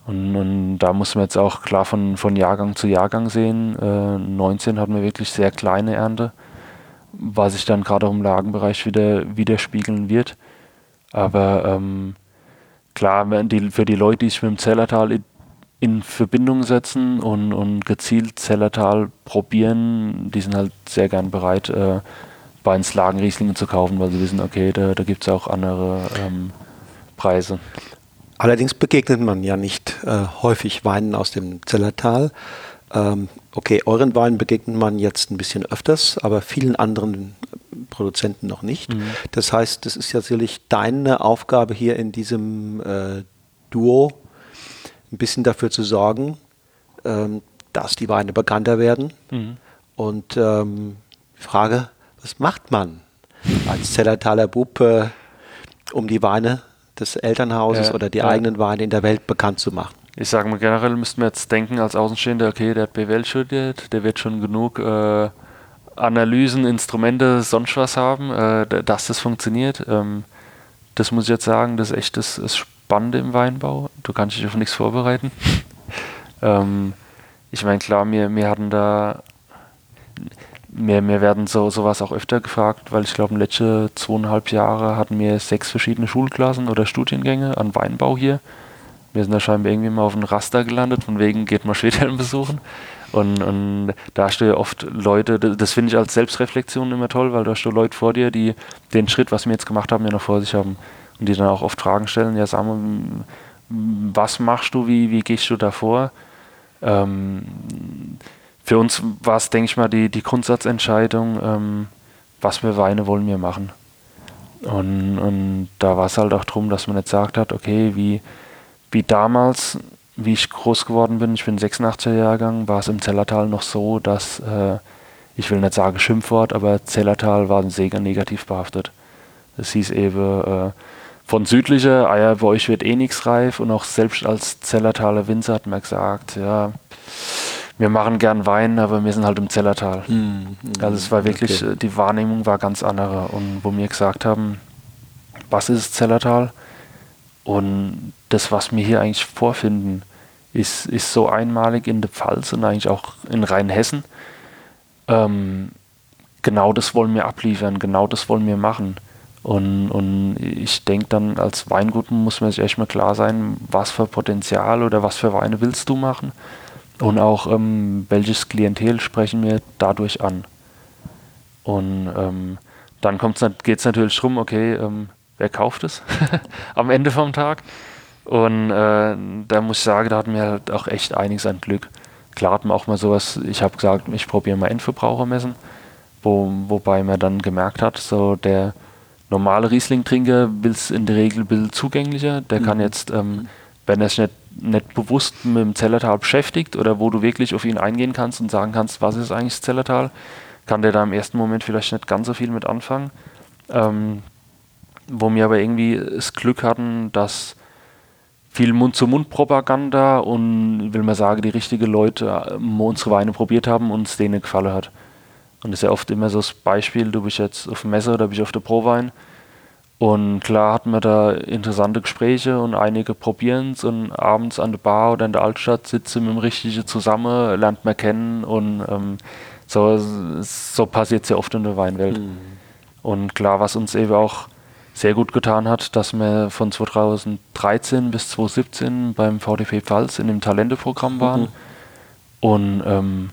Und, und, da muss man jetzt auch klar von, von Jahrgang zu Jahrgang sehen. Äh, 19 hatten wir wirklich sehr kleine Ernte, was sich dann gerade auch im Lagenbereich wieder widerspiegeln wird. Aber ähm, klar, die, für die Leute, die sich mit dem Zellertal in, in Verbindung setzen und, und gezielt Zellertal probieren, die sind halt sehr gern bereit, äh, bei uns Lagenrieslinge zu kaufen, weil sie wissen, okay, da, da gibt es auch andere ähm, Preise. Allerdings begegnet man ja nicht äh, häufig Weinen aus dem Zellertal. Ähm, okay, euren Weinen begegnet man jetzt ein bisschen öfters, aber vielen anderen Produzenten noch nicht. Mhm. Das heißt, das ist ja sicherlich deine Aufgabe hier in diesem äh, Duo, ein bisschen dafür zu sorgen, ähm, dass die Weine bekannter werden. Mhm. Und ähm, Frage, was macht man als Zellertaler Bub, äh, um die Weine des Elternhauses ja, oder die ja. eigenen Weine in der Welt bekannt zu machen? Ich sage mal, generell müssten wir jetzt denken als Außenstehender, okay, der hat BWL studiert, der wird schon genug äh, Analysen, Instrumente, sonst was haben, äh, dass das funktioniert. Ähm, das muss ich jetzt sagen, das ist echt das, das Spannende im Weinbau. Du kannst dich auf nichts vorbereiten. ähm, ich meine, klar, wir, wir hatten da mir, mir werden so sowas auch öfter gefragt, weil ich glaube, in den letzten zweieinhalb Jahren hatten wir sechs verschiedene Schulklassen oder Studiengänge an Weinbau hier. Wir sind da scheinbar irgendwie mal auf dem Raster gelandet, von wegen geht man Schwedhelm besuchen. Und, und da hast du ja oft Leute, das finde ich als Selbstreflexion immer toll, weil da hast du Leute vor dir, die den Schritt, was wir jetzt gemacht haben, ja noch vor sich haben. Und die dann auch oft Fragen stellen, ja sag mal, was machst du, wie, wie gehst du da vor? Ähm, für uns war es, denke ich mal, die, die Grundsatzentscheidung, ähm, was für Weine wollen wir machen. Und, und da war es halt auch darum, dass man nicht gesagt hat, okay, wie, wie damals wie ich groß geworden bin, ich bin 86er Jahrgang, war es im Zellertal noch so, dass, äh, ich will nicht sagen Schimpfwort, aber Zellertal war sehr negativ behaftet. Es hieß eben, äh, von südlicher, ah ja, bei euch wird eh nichts reif und auch selbst als Zellertaler Winzer hat man gesagt, ja, wir machen gern Wein, aber wir sind halt im Zellertal. Mhm. Also es war wirklich, okay. die Wahrnehmung war ganz andere und wo wir gesagt haben, was ist Zellertal? Und das, was wir hier eigentlich vorfinden, ist, ist so einmalig in der Pfalz und eigentlich auch in Rheinhessen. Ähm, genau das wollen wir abliefern, genau das wollen wir machen. Und, und ich denke dann, als Weingut muss man sich echt mal klar sein, was für Potenzial oder was für Weine willst du machen und auch ähm, welches Klientel sprechen wir dadurch an. Und ähm, dann geht es natürlich darum, okay, ähm, wer kauft es am Ende vom Tag? Und äh, da muss ich sagen, da hatten wir halt auch echt einiges an Glück. Klar hatten wir auch mal sowas, ich habe gesagt, ich probiere mal Endverbrauchermessen, wo, wobei man dann gemerkt hat, so der normale Riesling-Trinker will es in der Regel ein bisschen zugänglicher. Der mhm. kann jetzt, ähm, wenn er sich nicht, nicht bewusst mit dem Zellertal beschäftigt oder wo du wirklich auf ihn eingehen kannst und sagen kannst, was ist eigentlich das Zellertal, kann der da im ersten Moment vielleicht nicht ganz so viel mit anfangen. Ähm, wo wir aber irgendwie das Glück hatten, dass viel Mund-zu-Mund-Propaganda und, will man sagen, die richtigen Leute ähm, unsere Weine probiert haben und es denen gefallen hat. Und das ist ja oft immer so das Beispiel, du bist jetzt auf dem Messer oder bist auf der Prowein. Und klar hatten wir da interessante Gespräche und einige probieren es und abends an der Bar oder in der Altstadt sitzen mit dem Richtigen zusammen, lernt man kennen und ähm, so, so passiert es ja oft in der Weinwelt. Mhm. Und klar, was uns eben auch sehr gut getan hat, dass wir von 2013 bis 2017 beim VDP Pfalz in dem Talenteprogramm waren. Mhm. Und ähm,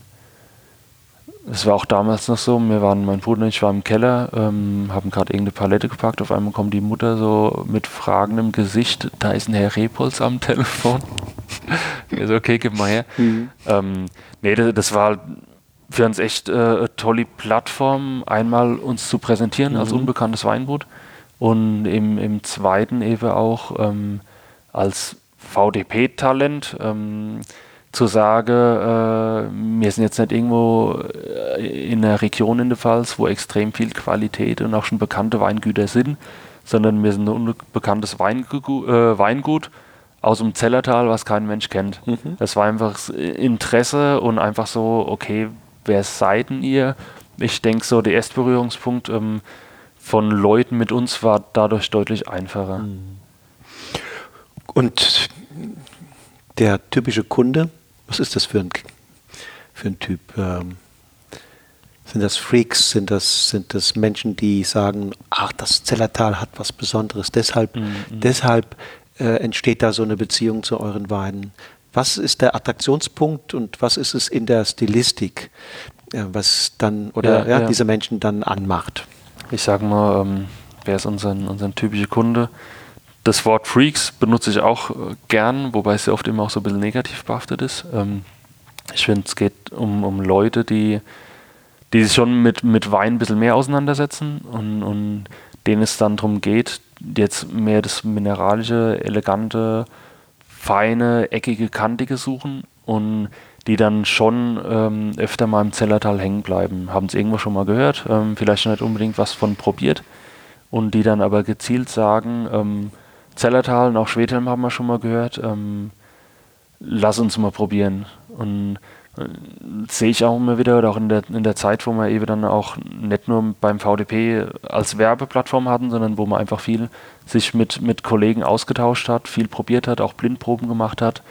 es war auch damals noch so, wir waren, mein Bruder und ich waren im Keller, ähm, haben gerade irgendeine Palette gepackt, auf einmal kommt die Mutter so mit fragendem Gesicht, da ist ein Herr Repolz am Telefon. ich so, okay, gib mal her. Mhm. Ähm, nee, das, das, war für uns echt äh, eine tolle Plattform, einmal uns zu präsentieren mhm. als unbekanntes Weingut und im, im zweiten eben auch ähm, als VDP-Talent. Ähm, zu sagen, äh, wir sind jetzt nicht irgendwo äh, in einer Region in der Pfalz, wo extrem viel Qualität und auch schon bekannte Weingüter sind, sondern wir sind ein unbekanntes Weingu äh, Weingut aus dem Zellertal, was kein Mensch kennt. Mhm. Das war einfach Interesse und einfach so, okay, wer seid denn ihr? Ich denke so, der erste Berührungspunkt ähm, von Leuten mit uns war dadurch deutlich einfacher. Mhm. Und der typische Kunde, was ist das für ein, für ein Typ? Ähm, sind das Freaks? Sind das, sind das Menschen, die sagen, ach, das Zellertal hat was Besonderes, deshalb, mhm. mhm. deshalb äh, entsteht da so eine Beziehung zu euren Weinen? Was ist der Attraktionspunkt und was ist es in der Stilistik, äh, was dann oder ja, ja, ja. diese Menschen dann anmacht? Ich sage mal, ähm, wer ist unser, unser typischer Kunde? Das Wort Freaks benutze ich auch äh, gern, wobei es ja oft immer auch so ein bisschen negativ behaftet ist. Ähm, ich finde, es geht um, um Leute, die, die sich schon mit, mit Wein ein bisschen mehr auseinandersetzen und, und denen es dann darum geht, jetzt mehr das mineralische, elegante, feine, eckige, kantige suchen und die dann schon ähm, öfter mal im Zellertal hängen bleiben. Haben es irgendwo schon mal gehört, ähm, vielleicht nicht unbedingt was von probiert und die dann aber gezielt sagen, ähm, Zellertal und auch Schwedhelm haben wir schon mal gehört. Ähm, lass uns mal probieren. Und äh, sehe ich auch immer wieder, oder auch in der, in der Zeit, wo wir eben dann auch nicht nur beim VDP als Werbeplattform hatten, sondern wo man einfach viel sich mit, mit Kollegen ausgetauscht hat, viel probiert hat, auch Blindproben gemacht hat,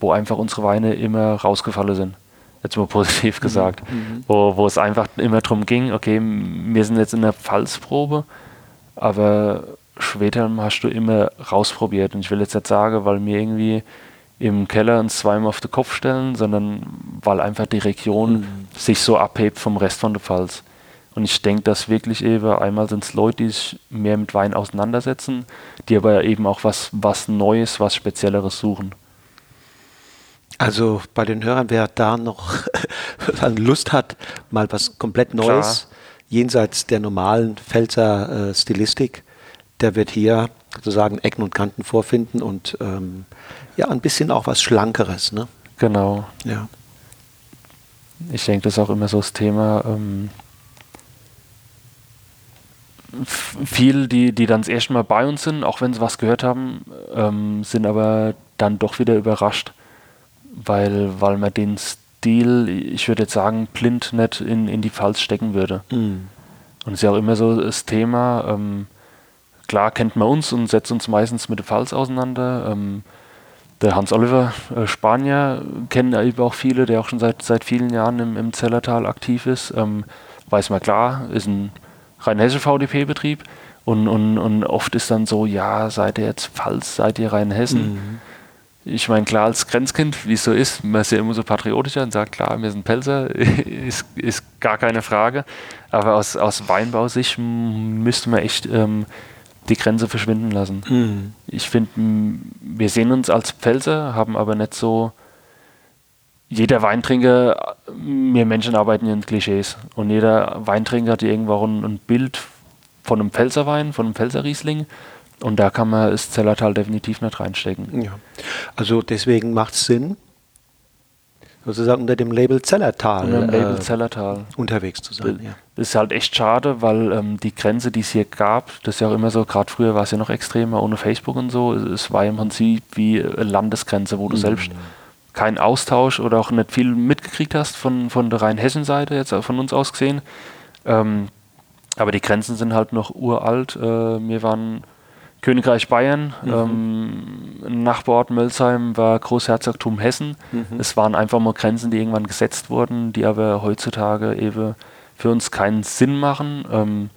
wo einfach unsere Weine immer rausgefallen sind. Jetzt mal positiv mhm. gesagt. Mhm. Wo, wo es einfach immer darum ging, okay, wir sind jetzt in der Pfalzprobe, aber später hast du immer rausprobiert. Und ich will jetzt nicht sagen, weil mir irgendwie im Keller uns zweimal auf den Kopf stellen, sondern weil einfach die Region mhm. sich so abhebt vom Rest von der Pfalz. Und ich denke, dass wirklich eben, einmal sind es Leute, die sich mehr mit Wein auseinandersetzen, die aber eben auch was, was Neues, was Spezielleres suchen. Also bei den Hörern, wer da noch Lust hat, mal was komplett Neues, Klar. jenseits der normalen Pfälzer äh, Stilistik, der wird hier sozusagen Ecken und Kanten vorfinden und ähm, ja, ein bisschen auch was Schlankeres. Ne? Genau. Ja. Ich denke, das ist auch immer so das Thema. Ähm, viel, die, die dann das erste Mal bei uns sind, auch wenn sie was gehört haben, ähm, sind aber dann doch wieder überrascht, weil, weil man den Stil, ich würde jetzt sagen, blind nicht in, in die Pfalz stecken würde. Mhm. Und es ist ja auch immer so das Thema, ähm, klar kennt man uns und setzt uns meistens mit der Pfalz auseinander. Ähm, der Hans Oliver, äh, Spanier, kennen ja eben auch viele, der auch schon seit, seit vielen Jahren im, im Zellertal aktiv ist. Ähm, weiß man klar, ist ein rein hessischer VDP-Betrieb. Und, und, und oft ist dann so, ja, seid ihr jetzt Pfalz, seid ihr Rheinhessen? Mhm. Ich meine, klar, als Grenzkind, wie es so ist, man ist ja immer so patriotischer und sagt, klar, wir sind Pelzer, ist, ist gar keine Frage. Aber aus, aus Weinbausicht müsste man echt ähm, die Grenze verschwinden lassen. Mhm. Ich finde, wir sehen uns als Pfälzer, haben aber nicht so. Jeder Weintrinker, wir Menschen arbeiten in Klischees. Und jeder Weintrinker hat irgendwo ein, ein Bild von einem Pfälzerwein, von einem Pfälzerriesling. Und da kann man das Zellertal definitiv nicht reinstecken. Ja. Also deswegen macht es Sinn, sozusagen unter dem Label Zellertal, unter dem Label äh, Zellertal. unterwegs zu sein. Ja. Das ist halt echt schade, weil ähm, die Grenze, die es hier gab, das ist ja auch immer so, gerade früher war es ja noch extremer ohne Facebook und so, es war im Prinzip wie Landesgrenze, wo du mhm. selbst keinen Austausch oder auch nicht viel mitgekriegt hast von, von der Rheinhessen-Seite, jetzt von uns aus gesehen. Ähm, aber die Grenzen sind halt noch uralt. Äh, wir waren Königreich Bayern, mhm. ähm, Nachbarort Mölsheim war Großherzogtum Hessen. Mhm. Es waren einfach mal Grenzen, die irgendwann gesetzt wurden, die aber heutzutage eben für uns keinen Sinn machen. Ähm,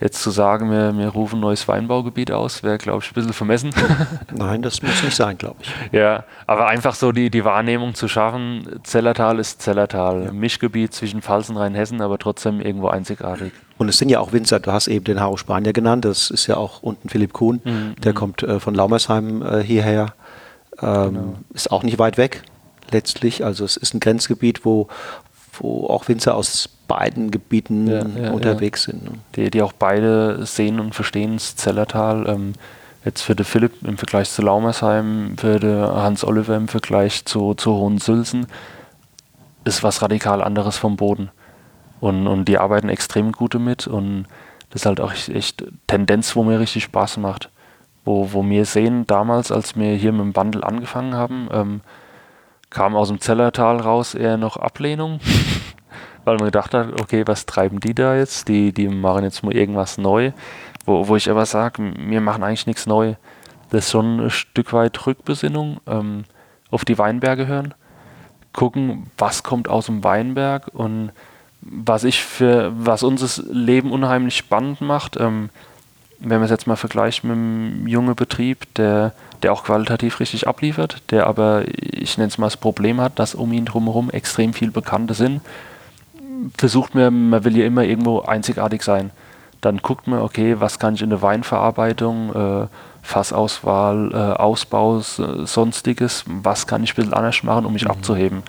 jetzt zu sagen, wir, wir rufen ein neues Weinbaugebiet aus, wäre, glaube ich, ein bisschen vermessen. Nein, das muss nicht sein, glaube ich. Ja, aber einfach so die, die Wahrnehmung zu schaffen, Zellertal ist Zellertal, ja. Mischgebiet zwischen Pfalz und Rheinhessen, aber trotzdem irgendwo einzigartig. Und es sind ja auch Winzer, du hast eben den Haro Spanier genannt, das ist ja auch unten Philipp Kuhn, mhm. der mhm. kommt äh, von Laumersheim äh, hierher, ähm, genau. ist auch nicht weit weg letztlich, also es ist ein Grenzgebiet, wo, wo auch Winzer aus beiden Gebieten ja, ja, unterwegs ja. sind. Ne? Die, die auch beide sehen und verstehen das Zellertal. Ähm, jetzt für den Philipp im Vergleich zu Laumersheim, für den Hans Oliver im Vergleich zu, zu Hohensülzen, ist was radikal anderes vom Boden. Und, und die arbeiten extrem gut damit und das ist halt auch echt Tendenz, wo mir richtig Spaß macht. Wo, wo wir sehen, damals, als wir hier mit dem Wandel angefangen haben, ähm, kam aus dem Zellertal raus eher noch Ablehnung, weil man gedacht hat, okay, was treiben die da jetzt? Die, die machen jetzt mal irgendwas neu. Wo, wo ich aber sage, wir machen eigentlich nichts neu. Das ist schon ein Stück weit Rückbesinnung, ähm, auf die Weinberge hören, gucken, was kommt aus dem Weinberg und was ich für, was unser Leben unheimlich spannend macht, ähm, wenn man es jetzt mal vergleicht mit einem jungen Betrieb, der, der auch qualitativ richtig abliefert, der aber, ich nenne es mal, das Problem hat, dass um ihn drumherum extrem viel Bekannte sind, versucht man, man will ja immer irgendwo einzigartig sein. Dann guckt man, okay, was kann ich in der Weinverarbeitung, äh, Fassauswahl, äh, Ausbau, sonstiges, was kann ich ein bisschen anders machen, um mich mhm. abzuheben.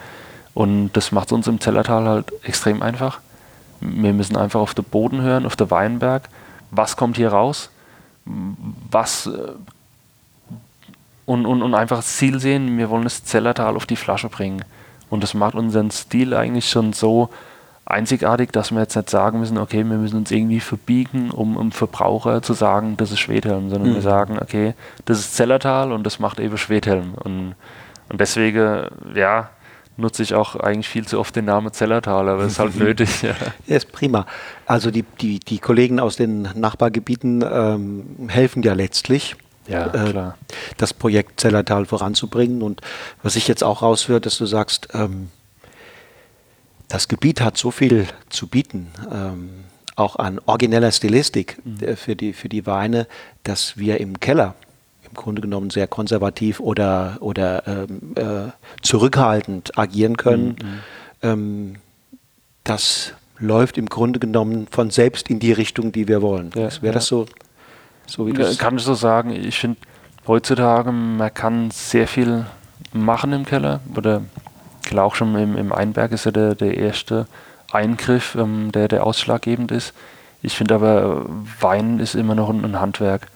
Und das macht es uns im Zellertal halt extrem einfach. Wir müssen einfach auf den Boden hören, auf den Weinberg. Was kommt hier raus? Was. Äh, und, und, und einfach das Ziel sehen, wir wollen das Zellertal auf die Flasche bringen. Und das macht unseren Stil eigentlich schon so einzigartig, dass wir jetzt nicht sagen müssen, okay, wir müssen uns irgendwie verbiegen, um um Verbraucher zu sagen, das ist Schwedhelm, sondern mhm. wir sagen, okay, das ist Zellertal und das macht eben Schwedhelm. Und, und deswegen, ja, nutze ich auch eigentlich viel zu oft den Namen Zellertal, aber es ist halt nötig. Ja. ja, ist prima. Also die, die, die Kollegen aus den Nachbargebieten ähm, helfen ja letztlich. Ja, äh, das Projekt Zellertal voranzubringen. Und was ich jetzt auch raushöre, dass du sagst, ähm, das Gebiet hat so viel zu bieten, ähm, auch an origineller Stilistik mhm. Äh, für, die, für die Weine, dass wir im Keller Grunde genommen sehr konservativ oder, oder ähm, äh, zurückhaltend agieren können. Mhm. Ähm, das läuft im Grunde genommen von selbst in die Richtung, die wir wollen. Ja, Wäre ja. das so, so wie das? Kann ich so sagen. Ich finde heutzutage, man kann sehr viel machen im Keller. Oder klar auch schon im, im Einberg ist ja der, der erste Eingriff, ähm, der, der ausschlaggebend ist. Ich finde aber, Wein ist immer noch ein, ein Handwerk.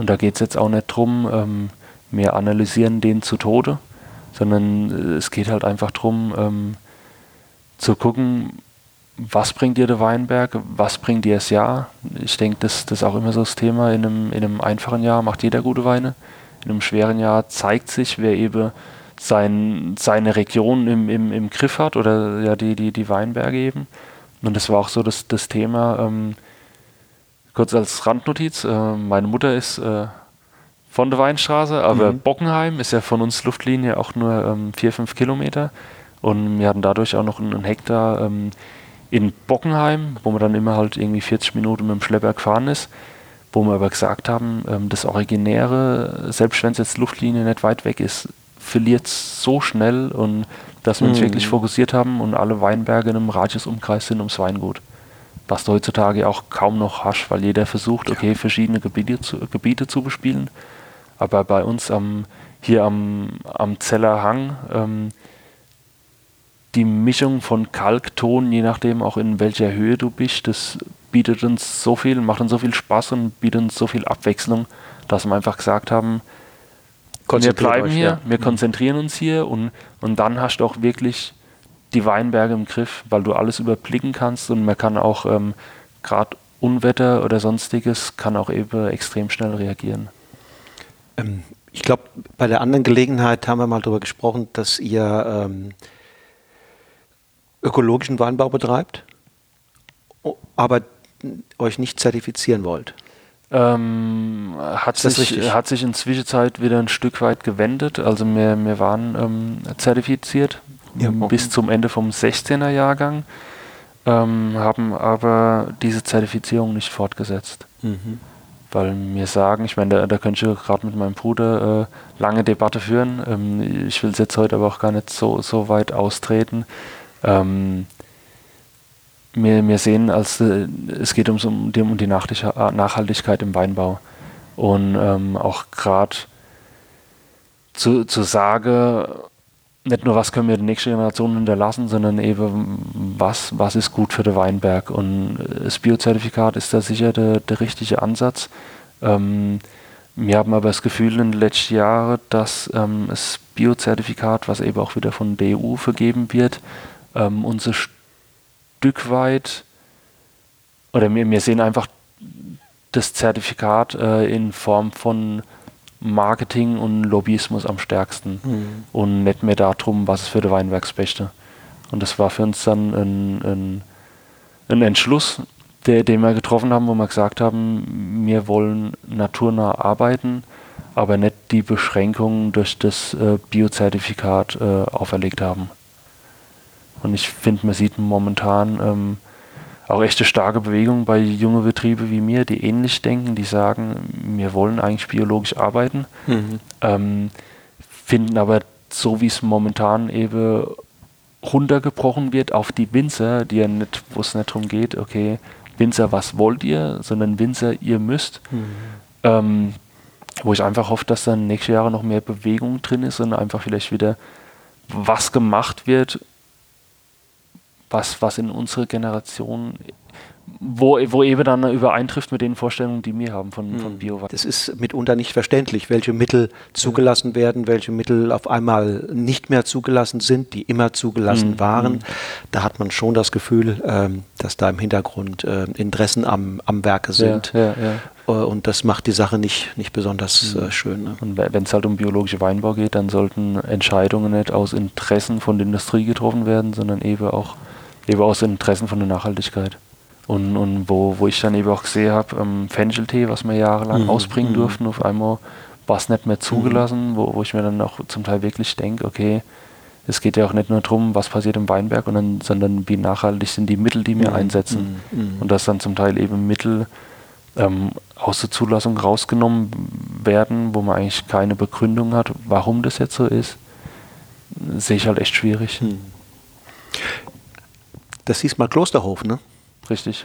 Und da geht es jetzt auch nicht darum, ähm, wir analysieren den zu Tode, sondern äh, es geht halt einfach darum, ähm, zu gucken, was bringt dir der Weinberg, was bringt dir das Jahr. Ich denke, das, das ist auch immer so das Thema. In einem, in einem einfachen Jahr macht jeder gute Weine. In einem schweren Jahr zeigt sich, wer eben sein, seine Region im, im, im Griff hat oder ja die, die, die Weinberge eben. Und das war auch so das, das Thema, ähm, kurz als Randnotiz, äh, meine Mutter ist äh, von der Weinstraße, aber mhm. Bockenheim ist ja von uns Luftlinie auch nur ähm, vier, fünf Kilometer. Und wir hatten dadurch auch noch einen Hektar ähm, in Bockenheim, wo man dann immer halt irgendwie 40 Minuten mit dem Schlepper gefahren ist, wo wir aber gesagt haben, ähm, das Originäre, selbst wenn es jetzt Luftlinie nicht weit weg ist, verliert es so schnell und dass wir uns mhm. wirklich fokussiert haben und alle Weinberge in einem Radiusumkreis sind ums Weingut. Was du heutzutage auch kaum noch hast, weil jeder versucht, okay, verschiedene Gebiete zu, Gebiete zu bespielen. Aber bei uns am, hier am, am Zeller Hang, ähm, die Mischung von Kalk, Ton, je nachdem auch in welcher Höhe du bist, das bietet uns so viel, macht uns so viel Spaß und bietet uns so viel Abwechslung, dass wir einfach gesagt haben, wir bleiben euch, hier, ja. wir mhm. konzentrieren uns hier und, und dann hast du auch wirklich die Weinberge im Griff, weil du alles überblicken kannst und man kann auch ähm, gerade Unwetter oder sonstiges kann auch eben extrem schnell reagieren. Ähm, ich glaube, bei der anderen Gelegenheit haben wir mal darüber gesprochen, dass ihr ähm, ökologischen Weinbau betreibt, aber euch nicht zertifizieren wollt. Ähm, hat, sich, hat sich inzwischen Zeit wieder ein Stück weit gewendet. Also wir, wir waren ähm, zertifiziert ja, bis zum Ende vom 16er Jahrgang, ähm, haben aber diese Zertifizierung nicht fortgesetzt. Mhm. Weil wir sagen, ich meine, da, da könnte ich gerade mit meinem Bruder äh, lange Debatte führen. Ähm, ich will es jetzt heute aber auch gar nicht so, so weit austreten. Ähm, wir, wir sehen, als äh, es geht um, um, um die Nachhaltigkeit im Weinbau. Und ähm, auch gerade zu, zu sagen, nicht nur, was können wir der nächsten Generation hinterlassen, sondern eben, was, was ist gut für den Weinberg. Und das Biozertifikat ist da sicher der, der richtige Ansatz. Ähm, wir haben aber das Gefühl in den letzten Jahren, dass ähm, das Biozertifikat, was eben auch wieder von der EU vergeben wird, ähm, uns Stück weit, oder wir, wir sehen einfach das Zertifikat äh, in Form von Marketing und Lobbyismus am stärksten mhm. und nicht mehr darum, was ist für die Weinbergsbächte. Und das war für uns dann ein, ein, ein Entschluss, der, den wir getroffen haben, wo wir gesagt haben, wir wollen naturnah arbeiten, aber nicht die Beschränkungen durch das äh, Biozertifikat äh, auferlegt haben. Und ich finde, man sieht momentan ähm, auch echte starke Bewegung bei jungen Betrieben wie mir, die ähnlich denken, die sagen, wir wollen eigentlich biologisch arbeiten, mhm. ähm, finden aber so wie es momentan eben runtergebrochen wird auf die Winzer, die ja nicht, wo es nicht darum geht, okay, Winzer, was wollt ihr, sondern Winzer, ihr müsst. Mhm. Ähm, wo ich einfach hoffe, dass dann nächste Jahre noch mehr Bewegung drin ist und einfach vielleicht wieder was gemacht wird, was, was in unserer Generation, wo, wo eben dann übereintrifft mit den Vorstellungen, die wir haben von, von hm. Bio. Das ist mitunter nicht verständlich, welche Mittel zugelassen werden, welche Mittel auf einmal nicht mehr zugelassen sind, die immer zugelassen mhm. waren. Da hat man schon das Gefühl, ähm, dass da im Hintergrund äh, Interessen am, am Werke sind. Ja, ja, ja. Äh, und das macht die Sache nicht, nicht besonders mhm. äh, schön. Ne? Und wenn es halt um biologische Weinbau geht, dann sollten Entscheidungen nicht aus Interessen von der Industrie getroffen werden, sondern eben auch eben aus Interessen von der Nachhaltigkeit. Und, und wo, wo ich dann eben auch gesehen habe, ähm, Fencheltee, was wir jahrelang mhm. ausbringen mhm. durften, auf einmal war es nicht mehr zugelassen, mhm. wo, wo ich mir dann auch zum Teil wirklich denke, okay, es geht ja auch nicht nur darum, was passiert im Weinberg, sondern, sondern wie nachhaltig sind die Mittel, die wir mhm. einsetzen. Mhm. mhm. Und dass dann zum Teil eben Mittel ähm, aus der Zulassung rausgenommen werden, wo man eigentlich keine Begründung hat, warum das jetzt so ist, sehe ich halt echt schwierig. Mhm. Das hieß mal Klosterhof, ne? Richtig.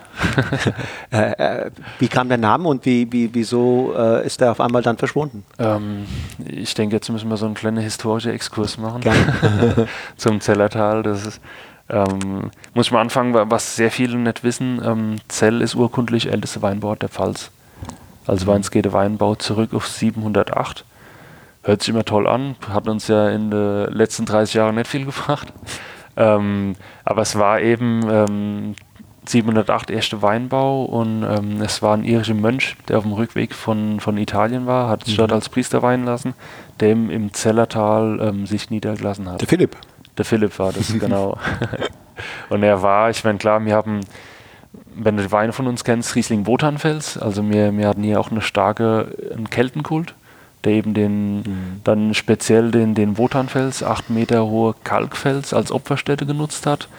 äh, äh, wie kam der Name und wie, wie, wieso äh, ist der auf einmal dann verschwunden? Ähm, ich denke, jetzt müssen wir so einen kleinen historischen Exkurs machen zum Zellertal. Das ist, ähm, muss ich mal anfangen, was sehr viele nicht wissen. Ähm, Zell ist urkundlich älteste Weinbord der Pfalz. als Weinsgede Weinbau zurück auf 708. Hört sich immer toll an, hat uns ja in den letzten 30 Jahren nicht viel gebracht. Ähm, aber es war eben ähm, 708 erste Weinbau und ähm, es war ein irischer Mönch, der auf dem Rückweg von, von Italien war, hat sich dort mhm. als Priester weinen lassen, der im, Zellertal ähm, sich niedergelassen hat. Der Philipp. Der Philipp war das, genau. und er war, ich meine, klar, wir haben, wenn du die Weine von uns kennst, Riesling Wotanfels, also wir, wir hatten hier auch eine starke einen Keltenkult, der eben den, mhm. dann speziell den, den Wotanfels, acht Meter hohe Kalkfels als Opferstätte genutzt hat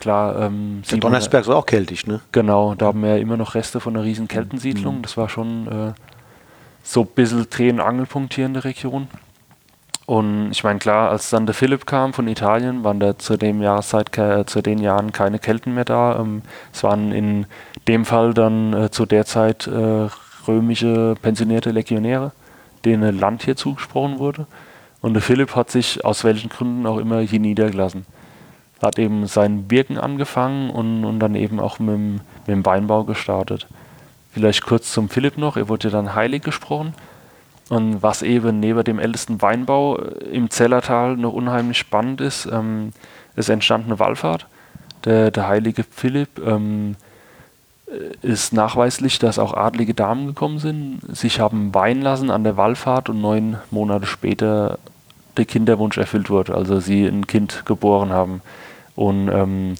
Klar, ähm, Der Donnersberg ist auch keltisch, ne? Genau, da haben wir ja immer noch Reste von einer riesen Keltensiedlung. Mhm. Das war schon äh, so ein bisschen Dreh- und Angelpunkt hier in der Region. Und ich meine, klar, als dann der Philipp kam von Italien, waren da zu dem Jahreszeit, äh, zu den Jahren keine Kelten mehr da. Ähm, es waren in dem Fall dann äh, zu der Zeit äh, römische pensionierte Legionäre, denen Land hier zugesprochen wurde. Und der Philipp hat sich aus welchen Gründen auch immer hier niedergelassen hat eben sein Wirken angefangen und, und dann eben auch mit dem, mit dem Weinbau gestartet. Vielleicht kurz zum Philipp noch, er wurde dann heilig gesprochen. Und was eben neben dem ältesten Weinbau im Zellertal noch unheimlich spannend ist, ähm, es entstand eine Wallfahrt. Der, der heilige Philipp ähm, ist nachweislich, dass auch adlige Damen gekommen sind, sich haben weinen lassen an der Wallfahrt und neun Monate später der Kinderwunsch erfüllt wurde, also sie ein Kind geboren haben. Und ähm,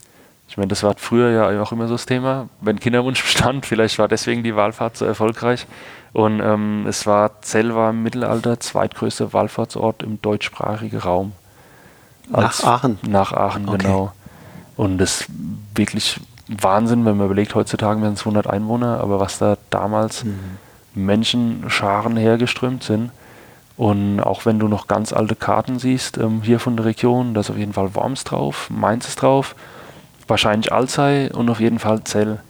ich meine, das war früher ja auch immer so das Thema, wenn Kinderwunsch bestand, vielleicht war deswegen die Wallfahrt so erfolgreich. Und ähm, es war, Zell war im Mittelalter zweitgrößter Wallfahrtsort im deutschsprachigen Raum. Als, nach Aachen? Nach Aachen, okay. genau. Und das wirklich Wahnsinn, wenn man überlegt, heutzutage werden es 100 Einwohner, aber was da damals mhm. Menschenscharen hergeströmt sind. Und auch wenn du noch ganz alte Karten siehst, ähm, hier von der Region, da ist auf jeden Fall Worms drauf, Mainz ist drauf, wahrscheinlich Alzey und auf jeden Fall Zell.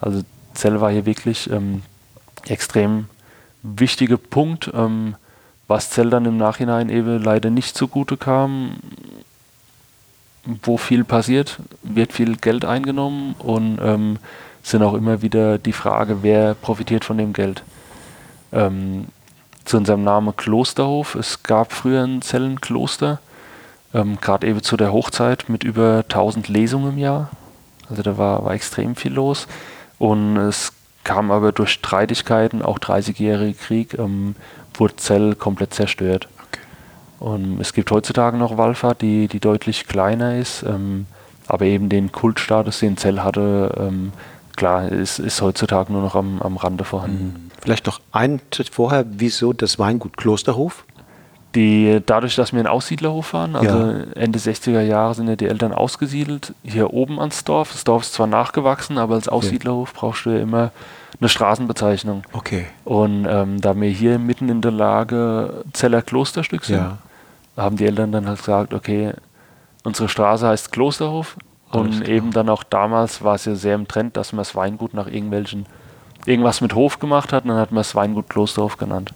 Also Zell war hier wirklich ähm, extrem wichtiger Punkt, ähm, was Zell dann im Nachhinein eben leider nicht zugute kam. Wo viel passiert, wird viel Geld eingenommen und ähm, sind auch immer wieder die Frage, wer profitiert von dem Geld. Ähm, zu unserem Namen Klosterhof. Es gab früher ein Zellenkloster, ähm, gerade eben zu der Hochzeit mit über 1000 Lesungen im Jahr. Also da war, war extrem viel los. Und es kam aber durch Streitigkeiten, auch 30-jährige Krieg, ähm, wurde Zell komplett zerstört. Und es gibt heutzutage noch Wallfahrt, die, die deutlich kleiner ist, ähm, aber eben den Kultstatus, den Zell hatte, ähm, klar, ist, ist heutzutage nur noch am, am Rande vorhanden. Mhm. Vielleicht noch einen Schritt vorher, wieso das Weingut Klosterhof? Die, dadurch, dass wir ein Aussiedlerhof waren, also ja. Ende 60er Jahre sind ja die Eltern ausgesiedelt, hier oben ans Dorf. Das Dorf ist zwar nachgewachsen, aber als Aussiedlerhof okay. brauchst du ja immer eine Straßenbezeichnung. Okay. Und ähm, da wir hier mitten in der Lage Zeller Klosterstück sind, ja. Haben die Eltern dann halt gesagt, okay, unsere Straße heißt Klosterhof. Und eben dann auch damals war es ja sehr im Trend, dass man das Weingut nach irgendwelchen irgendwas mit Hof gemacht hat und dann hat man es Weingut Klosterhof genannt.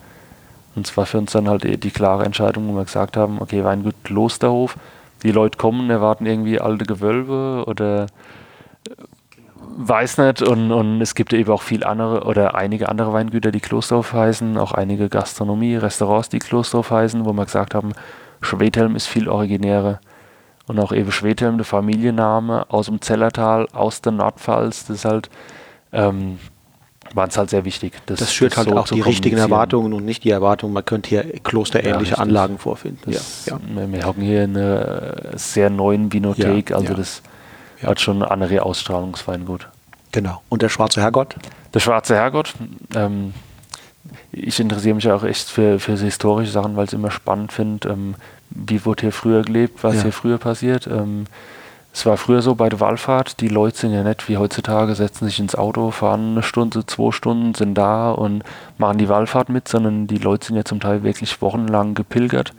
Und zwar für uns dann halt die, die klare Entscheidung, wo wir gesagt haben, okay, Weingut Klosterhof, die Leute kommen, erwarten irgendwie alte Gewölbe oder äh, weiß nicht und, und es gibt eben auch viel andere oder einige andere Weingüter, die Klosterhof heißen, auch einige Gastronomie, Restaurants, die Klosterhof heißen, wo wir gesagt haben, Schwedhelm ist viel originärer. Und auch eben Schwedhelm, der Familienname aus dem Zellertal, aus der Nordpfalz, das ist halt ähm, war es halt sehr wichtig. Das, das schürt halt so auch die richtigen Erwartungen und nicht die Erwartung, man könnte hier klosterähnliche ja, Anlagen vorfinden. Das, ja, ja. Wir haben hier eine sehr neuen Vinothek, also das hat schon eine andere Ausstrahlungsweingut. Genau. Und der Schwarze Herrgott? Der Schwarze Herrgott. Ähm, ich interessiere mich auch echt für, für historische Sachen, weil ich es immer spannend finde. Ähm, wie wurde hier früher gelebt, was hier früher passiert. Ähm, es war früher so bei der Wallfahrt, die Leute sind ja nicht wie heutzutage, setzen sich ins Auto, fahren eine Stunde, zwei Stunden, sind da und machen die Wallfahrt mit, sondern die Leute sind ja zum Teil wirklich wochenlang gepilgert,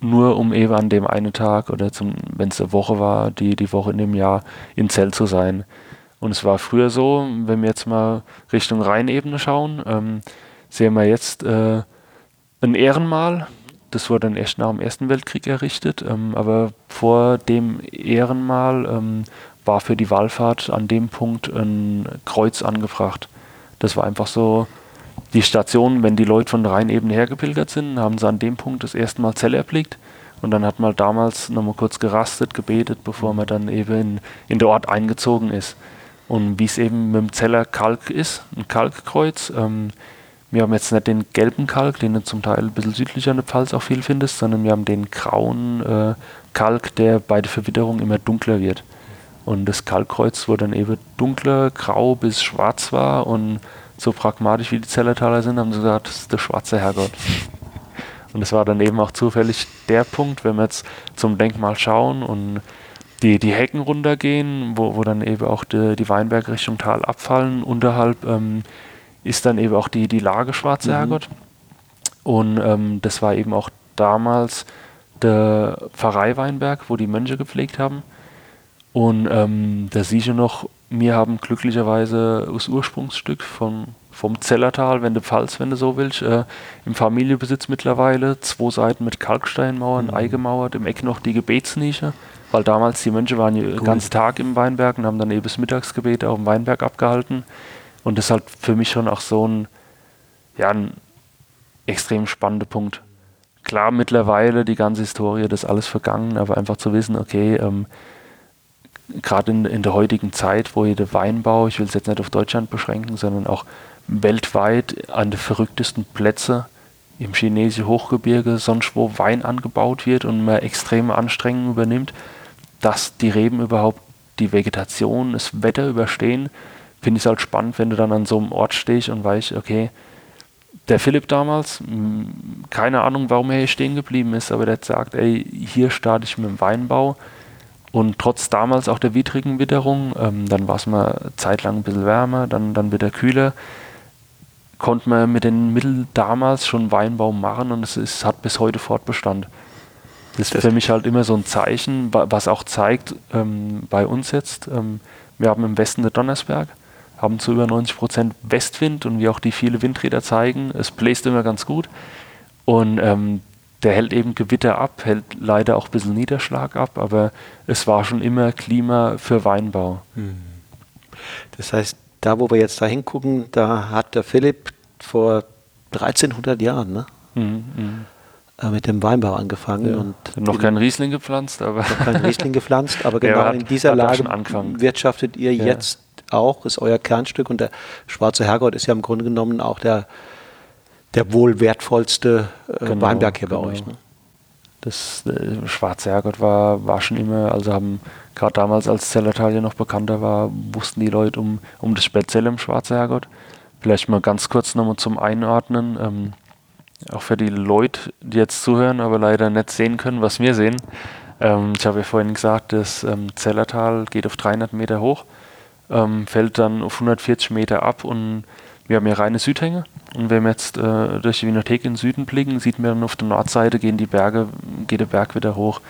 nur um eben an dem einen Tag oder wenn es eine Woche war, die, die Woche in dem Jahr in Zell zu sein. Und es war früher so, wenn wir jetzt mal Richtung Rheinebene schauen, ähm, sehen wir jetzt äh, ein Ehrenmal, das wurde dann erst nach dem Ersten Weltkrieg errichtet, ähm, aber vor dem Ehrenmal ähm, war für die Wallfahrt an dem Punkt ein Kreuz angebracht. Das war einfach so die Station, wenn die Leute von der Rheinebene hergepilgert sind, haben sie an dem Punkt das erste Mal Zelle erblickt. Und dann hat man damals nochmal kurz gerastet, gebetet, bevor man dann eben in, in den Ort eingezogen ist. Und wie es eben mit dem Zeller Kalk ist, ein Kalkkreuz. Ähm, wir haben jetzt nicht den gelben Kalk, den du zum Teil ein bisschen südlicher in der Pfalz auch viel findest, sondern wir haben den grauen äh, Kalk, der bei der Verwitterung immer dunkler wird. Und das Kalkkreuz, wo dann eben dunkler, grau bis schwarz war und so pragmatisch wie die Zellertaler sind, haben sie gesagt, das ist der schwarze Herrgott. Und das war dann eben auch zufällig der Punkt, wenn wir jetzt zum Denkmal schauen und die, die Hecken runtergehen, wo, wo dann eben auch die, die Weinberge Richtung Tal abfallen. Unterhalb ähm, ist dann eben auch die, die Lage Schwarze mhm. Herrgott. Und ähm, das war eben auch damals der Pfarrei Weinberg, wo die Mönche gepflegt haben. Und ähm, da siehst du noch, wir haben glücklicherweise das Ursprungsstück von, vom Zellertal, wenn du Pfalz, wenn du so willst, äh, im Familienbesitz mittlerweile. Zwei Seiten mit Kalksteinmauern, mhm. eingemauert, im Eck noch die Gebetsnische, weil damals die Mönche waren den ganzen Tag im Weinberg und haben dann eben das Mittagsgebet auch im Weinberg abgehalten. Und das ist halt für mich schon auch so ein, ja, ein extrem spannender Punkt. Klar, mittlerweile die ganze Historie, das ist alles vergangen, aber einfach zu wissen, okay, ähm, gerade in, in der heutigen Zeit, wo der Weinbau, ich will es jetzt nicht auf Deutschland beschränken, sondern auch weltweit an den verrücktesten Plätzen im chinesischen Hochgebirge, sonst wo Wein angebaut wird und man extreme Anstrengungen übernimmt, dass die Reben überhaupt die Vegetation, das Wetter überstehen, finde ich es halt spannend, wenn du dann an so einem Ort stehst und weißt, okay, der Philipp damals, keine Ahnung, warum er hier stehen geblieben ist, aber der hat gesagt, ey, hier starte ich mit dem Weinbau, und trotz damals auch der widrigen Witterung, ähm, dann war es mal zeitlang ein bisschen wärmer, dann, dann wieder kühler, konnte man mit den Mitteln damals schon Weinbau machen und es ist, hat bis heute Fortbestand. Das ist für mich halt immer so ein Zeichen, was auch zeigt, ähm, bei uns jetzt, ähm, wir haben im Westen der Donnersberg, haben zu über 90 Prozent Westwind und wie auch die viele Windräder zeigen, es bläst immer ganz gut. Und ähm, der hält eben Gewitter ab, hält leider auch ein bisschen Niederschlag ab, aber es war schon immer Klima für Weinbau. Hm. Das heißt, da wo wir jetzt da hingucken, da hat der Philipp vor 1300 Jahren ne? Mhm, mh. mit dem Weinbau angefangen. Ja. Und noch kein Riesling gepflanzt, aber. Noch kein Riesling gepflanzt, aber genau hat, in dieser Lage wirtschaftet ihr ja. jetzt auch, ist euer Kernstück und der Schwarze Herrgott ist ja im Grunde genommen auch der der wohl wertvollste äh, genau, Weinberg hier genau. bei euch. Ne? Das äh, Schwarze Herrgott war, war schon immer, also haben gerade damals, als Zellertal ja noch bekannter war, wussten die Leute um, um das Spezielle im Schwarze Herrgott. Vielleicht mal ganz kurz nochmal zum Einordnen. Ähm, auch für die Leute, die jetzt zuhören, aber leider nicht sehen können, was wir sehen. Ähm, ich habe ja vorhin gesagt, das ähm, Zellertal geht auf 300 Meter hoch, ähm, fällt dann auf 140 Meter ab und wir haben ja reine Südhänge. Und wenn wir jetzt äh, durch die Winothek in den Süden blicken, sieht man dann auf der Nordseite gehen die Berge, geht der Berg wieder hoch.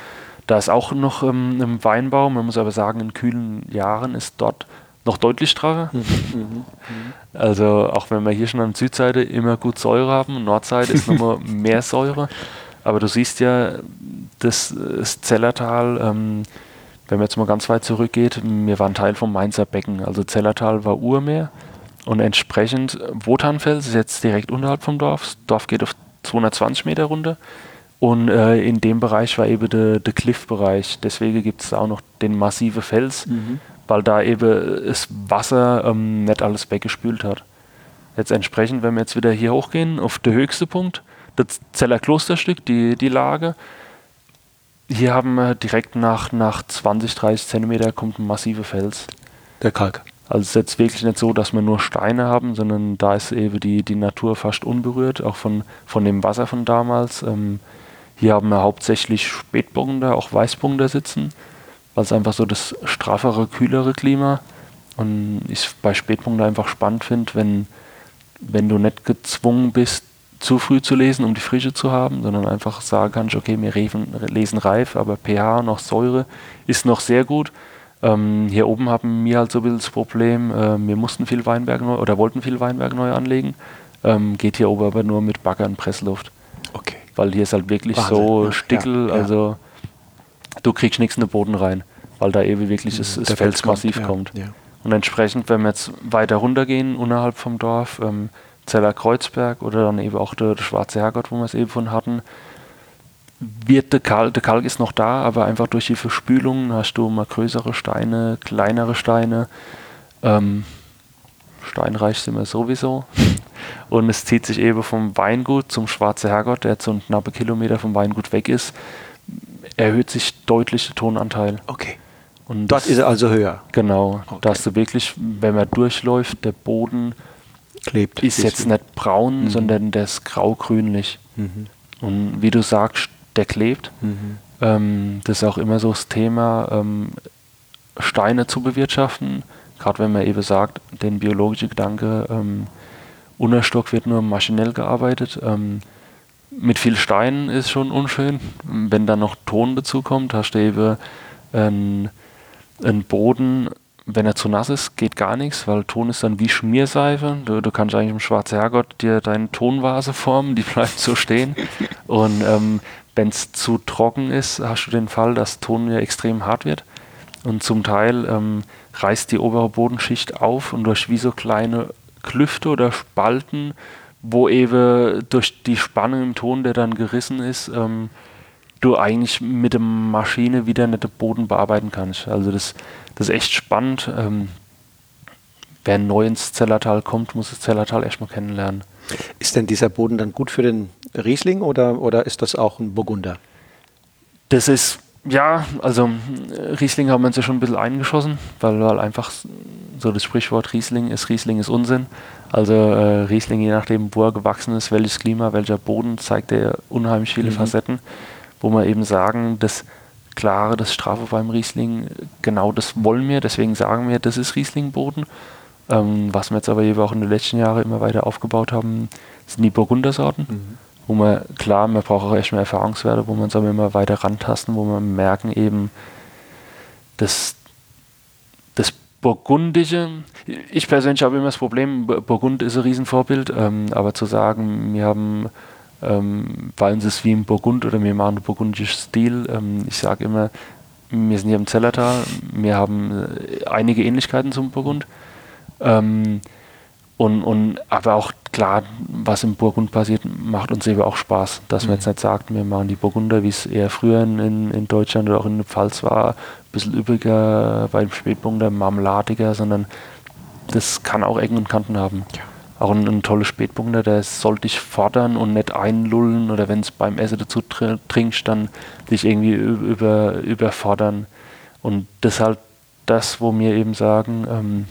Da ist auch noch ähm, ein Weinbau, man muss aber sagen, in kühlen Jahren ist dort noch deutlich stracher. Mhm, also auch wenn wir hier schon an der Südseite immer gut Säure haben, Nordseite ist nochmal mehr Säure. Aber du siehst ja, das, das Zellertal, ähm, wenn man jetzt mal ganz weit zurückgeht, wir waren Teil vom Mainzer Becken. Also Zellertal war Urmeer und entsprechend, Wotanfels ist jetzt direkt unterhalb vom Dorf. Das Dorf geht auf 220 Meter runter. Und äh, in dem Bereich war eben der, der Cliff-Bereich. Deswegen gibt es auch noch den massive Fels, mhm. weil da eben das Wasser ähm, nicht alles weggespült hat. Jetzt entsprechend, wenn wir jetzt wieder hier hochgehen, auf den höchsten Punkt, das Zeller Klosterstück, die, die Lage. Hier haben wir direkt nach, nach 20, 30 Zentimeter kommt ein massiver Fels. Der Kalk. Also es ist jetzt wirklich nicht so, dass wir nur Steine haben, sondern da ist eben die, die Natur fast unberührt, auch von, von dem Wasser von damals. Ähm, hier haben wir hauptsächlich Spätburgunder, auch Weißburgunder sitzen, weil es einfach so das straffere, kühlere Klima und ich bei Spätburgunder einfach spannend finde, wenn, wenn du nicht gezwungen bist, zu früh zu lesen, um die Frische zu haben, sondern einfach sagen kannst, okay, wir lesen reif, aber pH noch Säure ist noch sehr gut ähm, hier oben haben wir halt so ein bisschen das Problem, äh, wir mussten viel Weinberg neu oder wollten viel Weinberg neu anlegen. Ähm, geht hier oben aber nur mit Bagger und Pressluft. Okay. Weil hier ist halt wirklich Wahnsinn, so ne? Stickel, ja, ja. also du kriegst nichts in den Boden rein, weil da eben wirklich das, das Fels massiv kommt. Ja, kommt. Und entsprechend, wenn wir jetzt weiter runtergehen, unterhalb vom Dorf, ähm, Zeller Kreuzberg oder dann eben auch der, der Schwarze Herrgott, wo wir es eben von hatten, wird der Kalk, der Kalk ist noch da, aber einfach durch die Verspülung hast du mal größere Steine, kleinere Steine. Ähm, steinreich sind wir sowieso. Und es zieht sich eben vom Weingut zum Schwarze Herrgott, der jetzt so ein knappe Kilometer vom Weingut weg ist, erhöht sich deutlich der Tonanteil. Okay. Und Dort das- ist also höher. Genau, Okay. dass du wirklich, wenn man durchläuft, der Boden Klebt. ist jetzt nicht braun, Mhm. sondern der ist grau-grünlich. Mhm. Und wie du sagst, der klebt. Mhm. Ähm, das ist auch immer so das Thema, ähm, Steine zu bewirtschaften. Gerade wenn man eben sagt, den biologischen Gedanke, ähm, Unterstock wird nur maschinell gearbeitet. Ähm, mit viel Steinen ist schon unschön. Wenn dann noch Ton dazu kommt, hast du eben einen, einen Boden, wenn er zu nass ist, geht gar nichts, weil Ton ist dann wie Schmierseife. Du, du kannst eigentlich im Schwarzen Herrgott dir deine Tonvase formen, die bleibt so stehen. Und ähm, wenn es zu trocken ist, hast du den Fall, dass Ton ja extrem hart wird. Und zum Teil ähm, reißt die obere Bodenschicht auf und durch wie so kleine Klüfte oder Spalten, wo eben durch die Spannung im Ton, der dann gerissen ist, ähm, du eigentlich mit der Maschine wieder nicht den Boden bearbeiten kannst. Also das, das ist echt spannend. Ähm, wer neu ins Zellertal kommt, muss das Zellertal erstmal kennenlernen. Ist denn dieser Boden dann gut für den Riesling oder, oder ist das auch ein Burgunder? Das ist, ja, also äh, Riesling haben wir uns ja schon ein bisschen eingeschossen, weil, weil einfach so das Sprichwort Riesling ist, Riesling ist Unsinn. Also äh, Riesling, je nachdem, wo er gewachsen ist, welches Klima, welcher Boden, zeigt er unheimlich viele Mhm. Facetten, wo wir eben sagen, das Klare, das Strafe beim Riesling, genau das wollen wir, deswegen sagen wir, das ist Rieslingboden. Ähm, was wir jetzt aber eben auch in den letzten Jahren immer weiter aufgebaut haben, sind die Burgundersorten wo man, klar, man braucht auch echt mehr Erfahrungswerte, wo man uns aber immer weiter rantasten, wo man merken eben, dass das Burgundische, ich persönlich habe immer das Problem, Bu- Burgund ist ein Riesenvorbild, ähm, aber zu sagen, wir haben ähm, bei uns ist wie im Burgund oder wir machen einen burgundischen Stil, ähm, ich sage immer, wir sind hier im Zellertal, wir haben äh, einige Ähnlichkeiten zum Burgund. Ähm, und, und aber auch klar, was im Burgund passiert, macht uns eben auch Spaß. Dass man Mhm. jetzt nicht sagt, wir machen die Burgunder, wie es eher früher in, in, Deutschland oder auch in der Pfalz war, ein bisschen üppiger, beim Spätburgunder marmeladiger, sondern das kann auch Ecken und Kanten haben. Auch ein, ein toller Spätburgunder, der soll dich fordern und nicht einlullen oder wenn es beim Essen dazu tr trinkst, dann dich irgendwie über, überfordern. Und das ist halt das, wo wir eben sagen, ähm,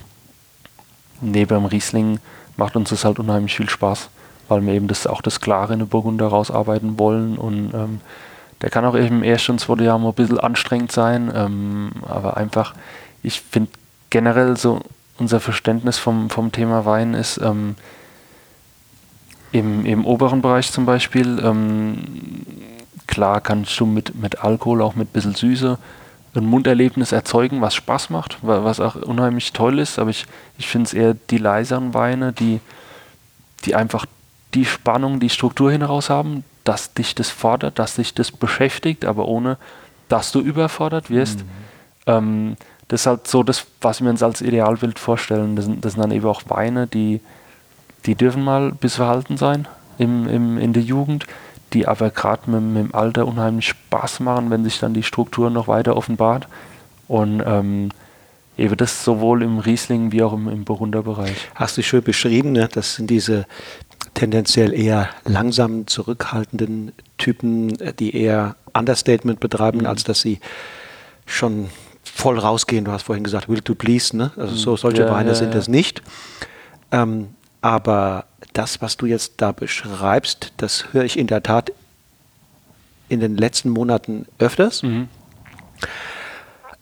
neben dem Riesling macht uns das halt unheimlich viel Spaß, weil wir eben das auch das Klare in der Burgunder rausarbeiten wollen. Und ähm, der kann auch eben im ersten und zweiten Jahr mal ein bisschen anstrengend sein, ähm, aber einfach, ich finde generell so unser Verständnis vom, vom Thema Wein ist ähm, im, im oberen Bereich zum Beispiel, ähm, klar kannst du mit, mit Alkohol, auch mit ein bisschen Süße, ein Munderlebnis erzeugen, was Spaß macht, wa- was auch unheimlich toll ist, aber ich, ich finde es eher die leiseren Weine, die, die einfach die Spannung, die Struktur hinaus haben, dass dich das fordert, dass dich das beschäftigt, aber ohne, dass du überfordert wirst. Ähm, das ist halt so das, was wir uns als Idealbild vorstellen. Das sind, das sind dann eben auch Weine, die, die dürfen mal bisschen verhalten sein im, im, in der Jugend, die aber gerade mit, mit dem Alter unheimlich Spaß machen, wenn sich dann die Struktur noch weiter offenbart. Und ähm, eben das sowohl im Riesling wie auch im, im Burgunderbereich. Hast du schön beschrieben, ne? das sind diese tendenziell eher langsamen, zurückhaltenden Typen, äh, die eher Understatement betreiben, Mhm. als dass sie schon voll rausgehen. Du hast vorhin gesagt, will to please, ne? Also so solche Ja, Weine ja, sind ja. es nicht. Ähm, aber das, was du jetzt da beschreibst, das höre ich in der Tat in den letzten Monaten öfters. Mhm.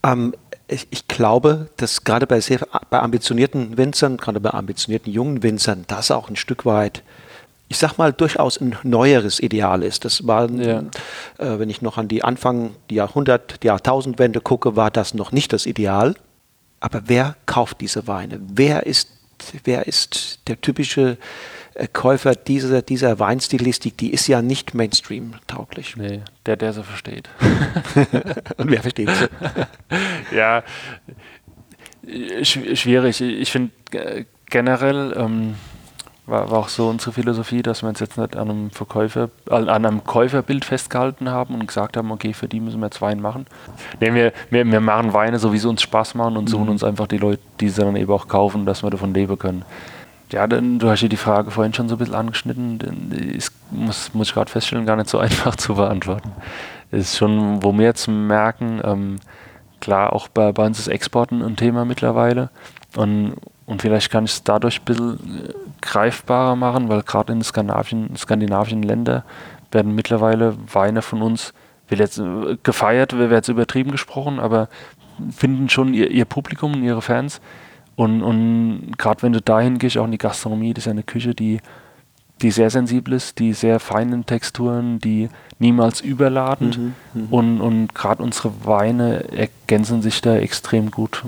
Ähm, ich, ich glaube, dass gerade bei sehr bei ambitionierten Winzern, gerade bei ambitionierten jungen Winzern, das auch ein Stück weit, ich sag mal, durchaus ein neueres Ideal ist. Das war, Ja. äh, wenn ich noch an die Anfang, die Jahrhundert, die Jahrtausendwende gucke, war das noch nicht das Ideal. Aber wer kauft diese Weine? Wer ist, wer ist der typische äh, Käufer dieser, dieser Weinstilistik? Die ist ja nicht Mainstream-tauglich. Nee, der, der sie versteht. Und wer versteht sie? ja, sch schwierig. Ich finde äh, generell ähm, war, war auch so unsere Philosophie, dass wir uns jetzt nicht an einem Verkäufer, an einem Käuferbild festgehalten haben und gesagt haben, okay, für die müssen wir jetzt Wein machen. Nee, wir, wir, wir machen Weine, so wie sie uns Spaß machen und suchen mhm. uns einfach die Leute, die sie dann eben auch kaufen, dass wir davon leben können. Ja, dann, du hast ja die Frage vorhin schon so ein bisschen angeschnitten. Ist, muss, muss ich gerade feststellen, gar nicht so einfach zu beantworten. Ist schon, wo wir jetzt merken, ähm, klar, auch bei, bei uns ist Exporten ein Thema mittlerweile. Und, und vielleicht kann ich es dadurch ein bisschen äh, greifbarer machen, weil gerade in den skandinavischen, skandinavischen Ländern werden mittlerweile Weine von uns, will jetzt äh, gefeiert, wäre jetzt übertrieben gesprochen, aber finden schon ihr, ihr Publikum und ihre Fans. Und, und gerade wenn du dahin gehst, auch in die Gastronomie, das ist ja eine Küche, die, die sehr sensibel ist, die sehr feinen Texturen, die niemals überladend. Mhm, mh. Und, und gerade unsere Weine ergänzen sich da extrem gut,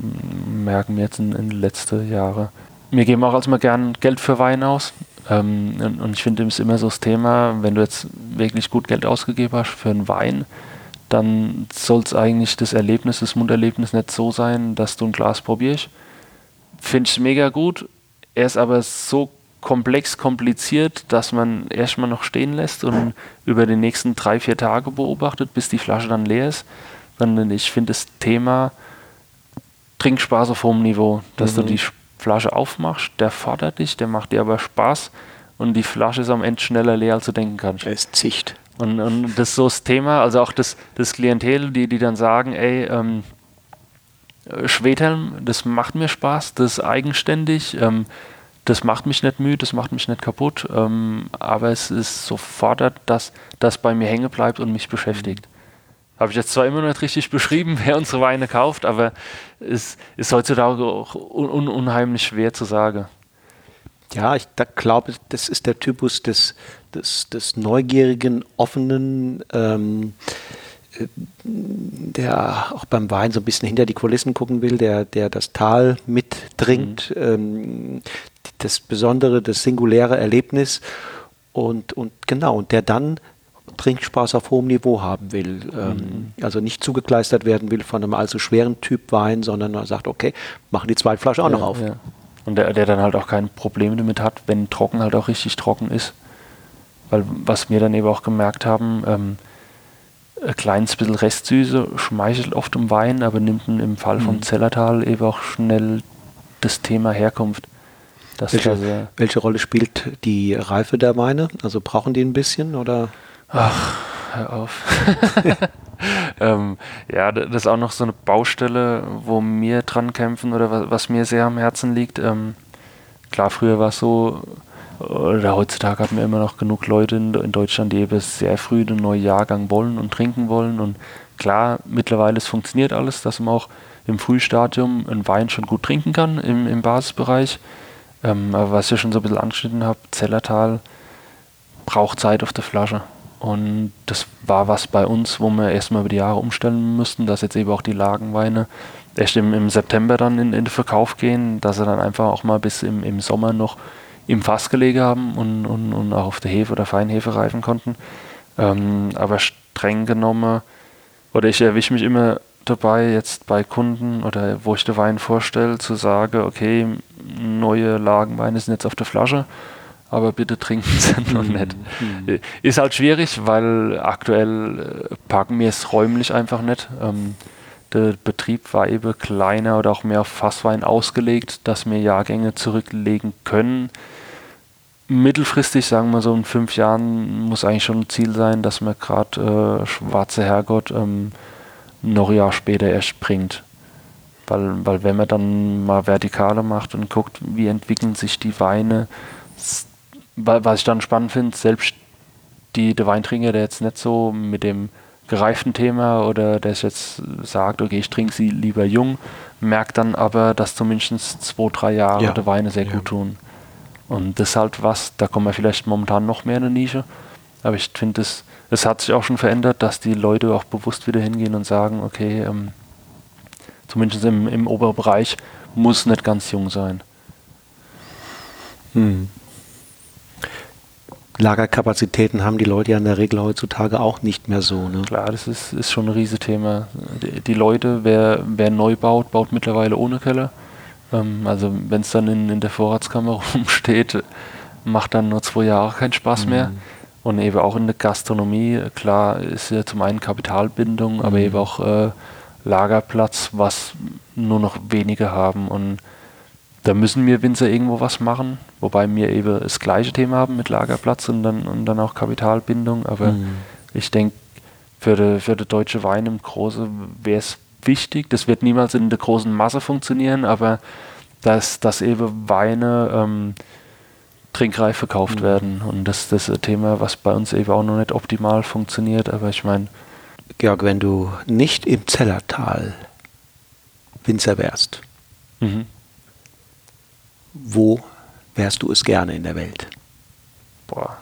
merken wir jetzt in, in den letzten Jahren. Wir geben auch als mal gern Geld für Wein aus. Ähm, und, und, ich finde, es ist immer so das Thema, wenn du jetzt wirklich gut Geld ausgegeben hast für einen Wein, dann soll es eigentlich das Erlebnis, das Munderlebnis nicht so sein, dass du ein Glas probierst. Finde ich mega gut. Er ist aber so komplex, kompliziert, dass man erstmal noch stehen lässt und über die nächsten drei, vier Tage beobachtet, bis die Flasche dann leer ist. Sondern ich finde das Thema Trinkspaß auf hohem Niveau, dass mhm. du die Flasche aufmachst, der fordert dich, der macht dir aber Spaß und die Flasche ist am Ende schneller leer, als du denken kannst. Es zicht. Und, und das ist so das Thema, also auch das, das Klientel, die, die dann sagen, ey, ähm, Schwedhelm, das macht mir Spaß, das ist eigenständig, ähm, das macht mich nicht müde, das macht mich nicht kaputt, ähm, aber es ist so fordert, dass das bei mir hängen bleibt und mich beschäftigt. Habe ich jetzt zwar immer noch nicht richtig beschrieben, wer unsere Weine kauft, aber es ist heutzutage auch un unheimlich schwer zu sagen. Ja, ich glaube, das ist der Typus des, des, des neugierigen, offenen, ähm, äh, der auch beim Wein so ein bisschen hinter die Kulissen gucken will, der, der das Tal mittrinkt, mhm. ähm, das besondere, das singuläre Erlebnis und, und genau, und der dann Trinkspaß auf hohem Niveau haben will. Ähm, mhm. Also nicht zugekleistert werden will von einem allzu schweren Typ Wein, sondern er sagt, okay, machen die zweite Flasche auch ja, noch auf. Ja. Und der, der dann halt auch kein Problem damit hat, wenn trocken halt auch richtig trocken ist. Weil was wir dann eben auch gemerkt haben, ähm, ein kleines bisschen Restsüße schmeichelt oft im Wein, aber nimmt im Fall mhm. vom Zellertal eben auch schnell das Thema Herkunft. Welche, welche, Rolle spielt die Reife der Weine? Also brauchen die ein bisschen oder? Ach, hör auf. ähm, ja, das ist auch noch so eine Baustelle, wo wir dran kämpfen oder was, was mir sehr am Herzen liegt. Ähm, klar, früher war es so, oder heutzutage haben wir immer noch genug Leute in, in Deutschland, die eben sehr früh den neuen Jahrgang wollen und trinken wollen. Und klar, mittlerweile es funktioniert alles, dass man auch im Frühstadium einen Wein schon gut trinken kann im, im Basisbereich. Ähm, aber was ich schon so ein bisschen angeschnitten habe, Zellertal braucht Zeit auf der Flasche. Und das war was bei uns, wo wir erstmal über die Jahre umstellen mussten, dass jetzt eben auch die Lagenweine erst im, im September dann in, in, den Verkauf gehen, dass sie dann einfach auch mal bis im, im Sommer noch im Fass gelegen haben und, und, und auch auf der Hefe oder Feinhefe reifen konnten. Ähm, aber streng genommen, oder ich erwische mich immer dabei, jetzt bei Kunden oder wo ich den Wein vorstelle, zu sagen, okay, neue Lagenweine sind jetzt auf der Flasche, aber bitte trinken Sie noch nicht. Mhm. Ist halt schwierig, weil aktuell äh, packen wir es räumlich einfach nicht. Ähm, der Betrieb war eben kleiner oder auch mehr auf Fasswein ausgelegt, dass wir Jahrgänge zurücklegen können. Mittelfristig, sagen wir so in fünf Jahren, muss eigentlich schon ein Ziel sein, dass man gerade äh, Schwarze Herrgott ähm, noch ein Jahr später erst bringt. Weil, weil wenn man dann mal Vertikale macht und guckt, wie entwickeln sich die Weine, was ich dann spannend finde, selbst die, der Weintrinker, der jetzt nicht so mit dem gereiften Thema oder der jetzt sagt, okay, ich trinke sie lieber jung, merkt dann aber, dass zumindest zwei, drei Jahre ja. der Weine sehr ja. gut tun. Und das ist halt was, da kommen wir vielleicht momentan noch mehr in eine Nische, aber ich finde, es, es hat sich auch schon verändert, dass die Leute auch bewusst wieder hingehen und sagen, okay, ähm, zumindest im, im Oberbereich muss nicht ganz jung sein. Hm. Lagerkapazitäten haben die Leute ja in der Regel heutzutage auch nicht mehr so. Ne? Klar, das ist, ist schon ein Riesenthema. Die, die Leute, wer, wer neu baut, baut mittlerweile ohne Keller. Ähm, also wenn es dann in, in der Vorratskammer rumsteht, macht dann nur zwei Jahre keinen Spaß mhm. mehr. Und eben auch in der Gastronomie, klar, ist ja zum einen Kapitalbindung, mhm. aber eben auch äh, Lagerplatz, was nur noch wenige haben. Und da müssen wir Winzer irgendwo was machen, wobei wir eben das gleiche Thema haben mit Lagerplatz und dann, und dann auch Kapitalbindung. Aber mhm. ich denke, für die, für die deutsche Wein im Großen wäre es wichtig. Das wird niemals in der großen Masse funktionieren, aber dass, dass eben Weine ähm, trinkreif verkauft mhm. werden. Und das, das ist ein Thema, was bei uns eben auch noch nicht optimal funktioniert. Aber ich meine. Georg, wenn du nicht im Zellertal Winzer wärst, mhm. wo wärst du es gerne in der Welt? Boah,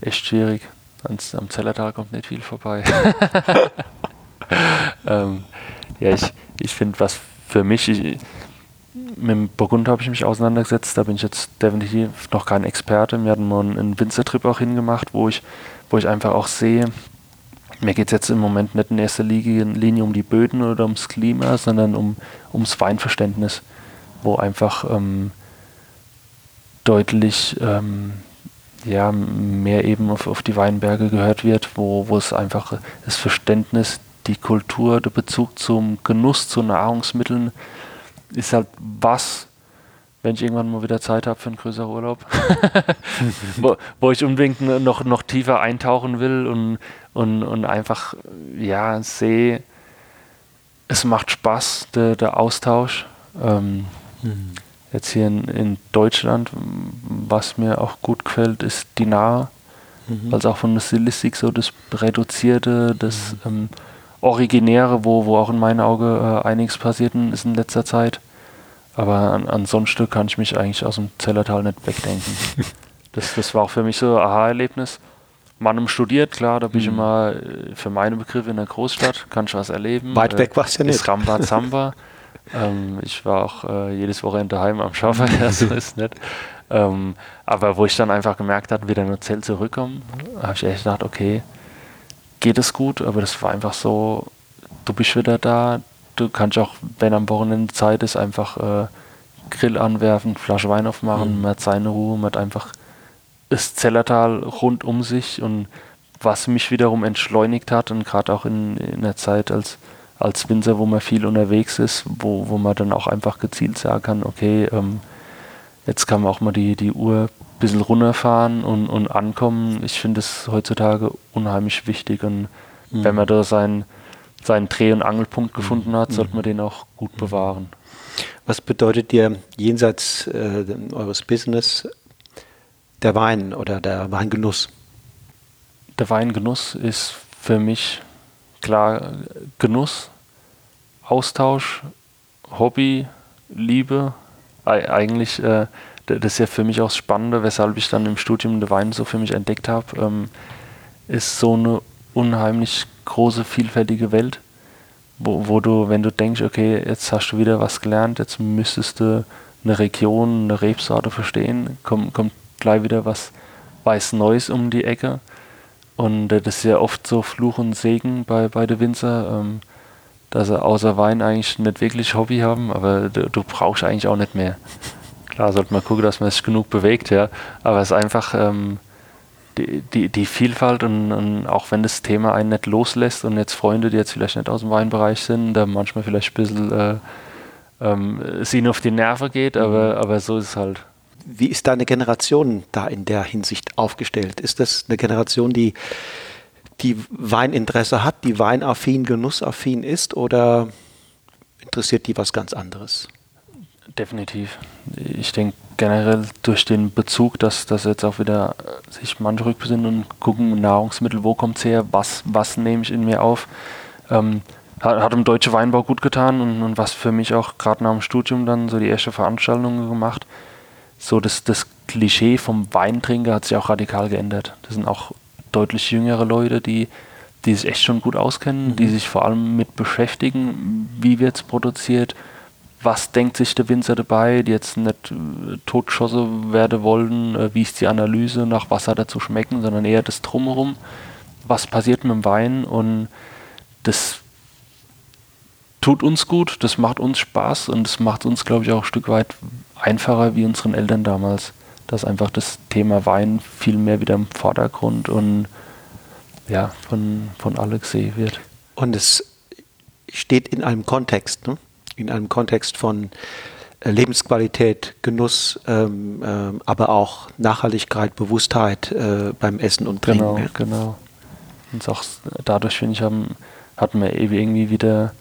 echt schwierig. Ans, am Zellertal kommt nicht viel vorbei. ähm, ja, ich, ich finde, was für mich, ich, mit dem Burgund habe ich mich auseinandergesetzt, da bin ich jetzt definitiv noch kein Experte. Wir hatten mal einen Winzertrip auch hingemacht, wo ich, wo ich einfach auch sehe, mir geht es jetzt im Moment nicht in erster Linie um die Böden oder ums Klima, sondern um, ums Weinverständnis, wo einfach ähm, deutlich ähm, ja, mehr eben auf, auf die Weinberge gehört wird, wo, wo es einfach das Verständnis, die Kultur, der Bezug zum Genuss, zu Nahrungsmitteln ist halt was, wenn ich irgendwann mal wieder Zeit habe für einen größeren Urlaub, wo, wo, ich unbedingt noch, noch tiefer eintauchen will und, und, und einfach ja, sehe, es macht Spaß, der, der Austausch. Ähm, mhm. Jetzt hier in, in, Deutschland, was mir auch gut gefällt, ist die Nahe. Mhm. Also auch von der Stilistik so das Reduzierte, das mhm. ähm, Originäre, wo, wo auch in meinen Augen äh, einiges passiert ist in letzter Zeit. Aber an, ansonsten kann ich mich eigentlich aus dem Zellertal nicht wegdenken. das, das war auch für mich so ein Aha-Erlebnis. Mannem studiert, klar, da bin ich mhm. immer äh, für meine Begriffe in der Großstadt, kann ich was erleben. Weit weg war es ja nicht. Ramba Zamba. ähm, ich war auch äh, jedes Wochenende daheim am Schaufeln, so ist nicht. Ähm, aber wo ich dann einfach gemerkt habe, wieder in das Zelt zurückkommen, habe ich echt gedacht, okay, geht es gut, aber das war einfach so, du bist wieder da, du kannst auch, wenn am Wochenende Zeit ist, einfach äh, Grill anwerfen, Flasche Wein aufmachen, mhm. man hat seine Ruhe, man hat einfach das Zellertal rund um sich und was mich wiederum entschleunigt hat und gerade auch in, in der Zeit als, als Winzer, wo man viel unterwegs ist, wo, wo man dann auch einfach gezielt sagen kann, okay, ähm, jetzt kann man auch mal die, die Uhr ein bisschen runterfahren und, und ankommen. Ich finde es heutzutage unheimlich wichtig und mhm. wenn man da sein seinen Dreh- und Angelpunkt gefunden hat, sollte man den auch gut bewahren. Was bedeutet dir jenseits äh, eures Business der Wein oder der Weingenuss? Der Weingenuss ist für mich klar Genuss, Austausch, Hobby, Liebe. Eigentlich, äh, das ist ja für mich auch das Spannende, weshalb ich dann im Studium den Wein so für mich entdeckt habe, ähm, ist so eine unheimlich große, vielfältige Welt, wo, wo du, wenn du denkst, okay, jetzt hast du wieder was gelernt, jetzt müsstest du eine Region, eine Rebsorte verstehen, kommt, kommt gleich wieder was weiß Neues um die Ecke. Und äh, das ist ja oft so Fluch und Segen bei, bei den Winzer, ähm, dass sie außer Wein eigentlich nicht wirklich Hobby haben, aber du, du brauchst eigentlich auch nicht mehr. Klar, sollte man gucken, dass man sich genug bewegt, ja. Aber es ist einfach, ähm, die, die, die Vielfalt und, und, auch wenn das Thema einen nicht loslässt und jetzt Freunde, die jetzt vielleicht nicht aus dem Weinbereich sind, da manchmal vielleicht ein bisschen äh, ähm, es ihnen auf die Nerven geht, aber, mhm. aber so ist es halt. Wie ist deine Generation da in der Hinsicht aufgestellt? Ist das eine Generation, die, die Weininteresse hat, die weinaffin, genussaffin ist oder interessiert die was ganz anderes? Definitiv. Ich denke generell durch den Bezug, dass, dass jetzt auch wieder sich manche rückbesinnen und gucken, Nahrungsmittel, wo kommt es her, was, was nehme ich in mir auf, ähm, hat, hat dem deutschen Weinbau gut getan und, und was für mich auch gerade nach dem Studium dann so die erste Veranstaltung gemacht. So das, das Klischee vom Weintrinker hat sich auch radikal geändert. Das sind auch deutlich jüngere Leute, die, die sich echt schon gut auskennen, mhm. die sich vor allem mit beschäftigen, wie wird es produziert, was denkt sich der Winzer dabei, die jetzt nicht äh, totgeschossen werden wollen, äh, wie ist die Analyse, nach was hat er zu schmecken, sondern eher das Drumherum, was passiert mit dem Wein und das tut uns gut, das macht uns Spaß und das macht uns, glaube ich, auch ein Stück weit einfacher wie unseren Eltern damals. dass einfach das Thema Wein viel mehr wieder im Vordergrund und ja, von, von alle gesehen wird. Und es steht in einem Kontext, ne? In einem Kontext von äh, Lebensqualität, Genuss, ähm, ähm, aber auch Nachhaltigkeit, Bewusstheit äh, beim Essen und Trinken. Genau, genau. Und auch dadurch, finde ich, haben, hatten wir irgendwie wieder,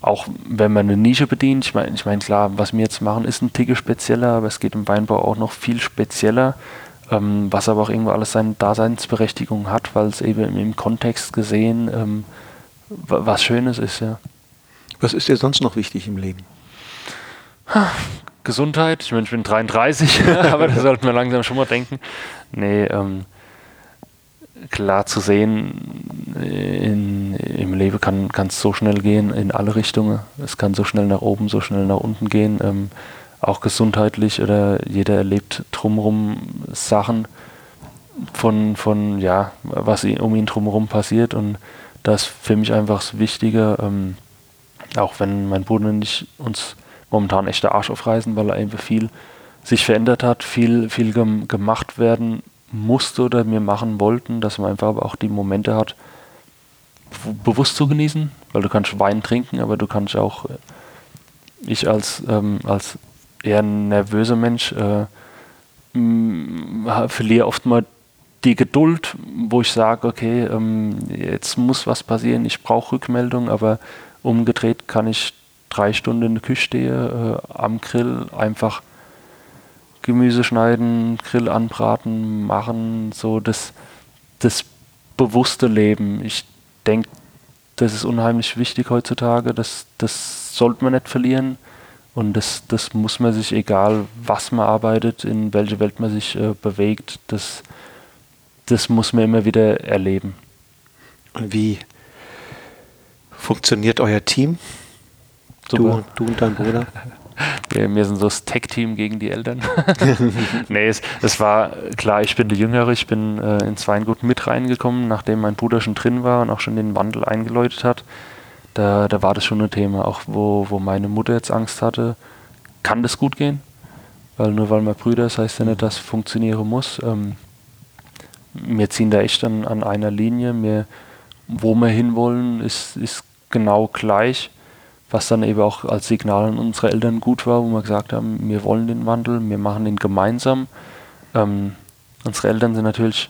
auch wenn man eine Nische bedient, ich meine, ich mein, klar, was wir jetzt machen, ist ein Ticke spezieller, aber es geht im Weinbau auch noch viel spezieller, ähm, was aber auch irgendwo alles seine Daseinsberechtigung hat, weil es eben im Kontext gesehen ähm, was Schönes ist, ja. Was ist dir sonst noch wichtig im Leben? Gesundheit. Ich meine, ich bin 33, aber da sollten wir langsam schon mal denken. Nee, ähm, klar zu sehen, in, im Leben kann es so schnell gehen in alle Richtungen. Es kann so schnell nach oben, so schnell nach unten gehen. Ähm, auch gesundheitlich oder jeder erlebt drumherum Sachen von, von ja, was um ihn drumherum passiert und das ist für mich einfach das Wichtige, ähm, auch wenn mein Bruder und ich uns momentan echt der Arsch aufreißen, weil er einfach viel sich verändert hat, viel, viel gem gemacht werden musste oder wir machen wollten, dass man einfach aber auch die Momente hat, bewusst zu genießen, weil du kannst Wein trinken, aber du kannst auch, äh, ich als, ähm, als eher nervöser Mensch, äh, verliere oft mal die Geduld, wo ich sage, okay, ähm, jetzt muss was passieren, ich brauche Rückmeldung, aber umgedreht kann ich drei Stunden in der Küche stehen, äh, am Grill einfach Gemüse schneiden, Grill anbraten, machen, so das, das bewusste Leben. Ich denke, das ist unheimlich wichtig heutzutage. Das, das sollte man nicht verlieren. Und das, das muss man sich, egal was man arbeitet, in welche Welt man sich äh, bewegt, das, das muss man immer wieder erleben. Und wie funktioniert euer Team? Du, du und dein Bruder? Wir, wir sind so das Tech-Team gegen die Eltern. nee, es, es, war klar, ich bin der Jüngere, ich bin äh, ins Weingut mit reingekommen, nachdem mein Bruder schon drin war und auch schon den Wandel eingeläutet hat. Da, da war das schon ein Thema, auch wo, wo meine Mutter jetzt Angst hatte, kann das gut gehen? Weil nur weil man Brüder ist, heißt ja nicht, dass es funktionieren muss. Ähm, wir ziehen da echt an, an einer Linie. Wir, wo wir hinwollen, ist, ist genau gleich was dann eben auch als Signal an unsere Eltern gut war, wo wir gesagt haben, wir wollen den Wandel, wir machen ihn gemeinsam. Ähm, unsere Eltern sind natürlich,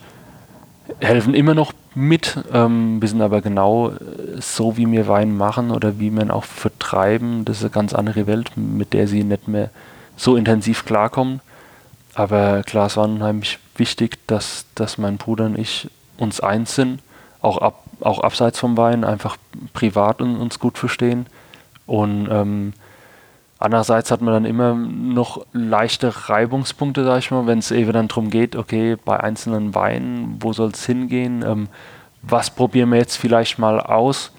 helfen immer noch mit, ähm, wissen aber genau, so wie wir Wein machen oder wie wir ihn auch vertreiben, das ist eine ganz andere Welt, mit der sie nicht mehr so intensiv klarkommen. Aber klar, es war unheimlich wichtig, dass, dass mein Bruder und ich uns eins sind, auch, ab, auch abseits vom Wein, einfach privat und uns gut verstehen und ähm, andererseits hat man dann immer noch leichte Reibungspunkte, sag ich mal, wenn es eben dann darum geht, okay, bei einzelnen Weinen, wo soll es hingehen? Ähm, was probieren wir jetzt vielleicht mal aus?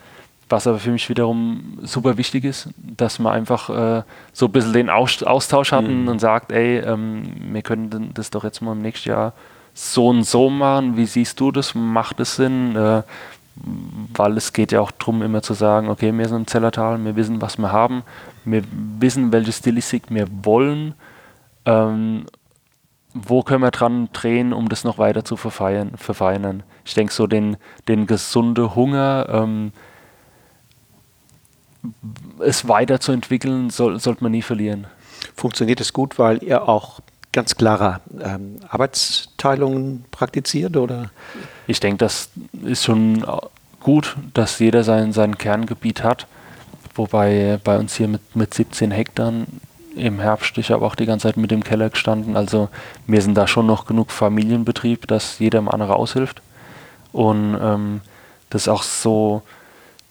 Was aber für mich wiederum super wichtig ist, dass wir einfach äh, so ein bisschen den Austausch hatten mhm. und sagt, ey, ähm, wir können das doch jetzt mal im nächsten Jahr so und so machen. Wie siehst du das? Macht es Sinn? Äh, weil es geht ja auch darum, immer zu sagen, okay, wir sind im Zellertal, wir wissen, was wir haben, wir wissen, welche Stilistik wir wollen, ähm, wo können wir dran drehen, um das noch weiter zu verfeinern. verfeinern. Ich denke, so den, den gesunde Hunger, ähm, es weiterzuentwickeln, soll, sollte man nie verlieren. Funktioniert es gut, weil ihr auch ganz klare ähm, Arbeitsteilungen praktiziert? Oder? Ich denke, das ist schon gut, dass jeder sein, sein Kerngebiet hat. Wobei bei uns hier mit, mit 17 Hektar im Herbst, ich habe auch die ganze Zeit mit dem Keller gestanden. Also wir sind da schon noch genug Familienbetrieb, dass jeder im anderen aushilft. Und ähm, das ist auch so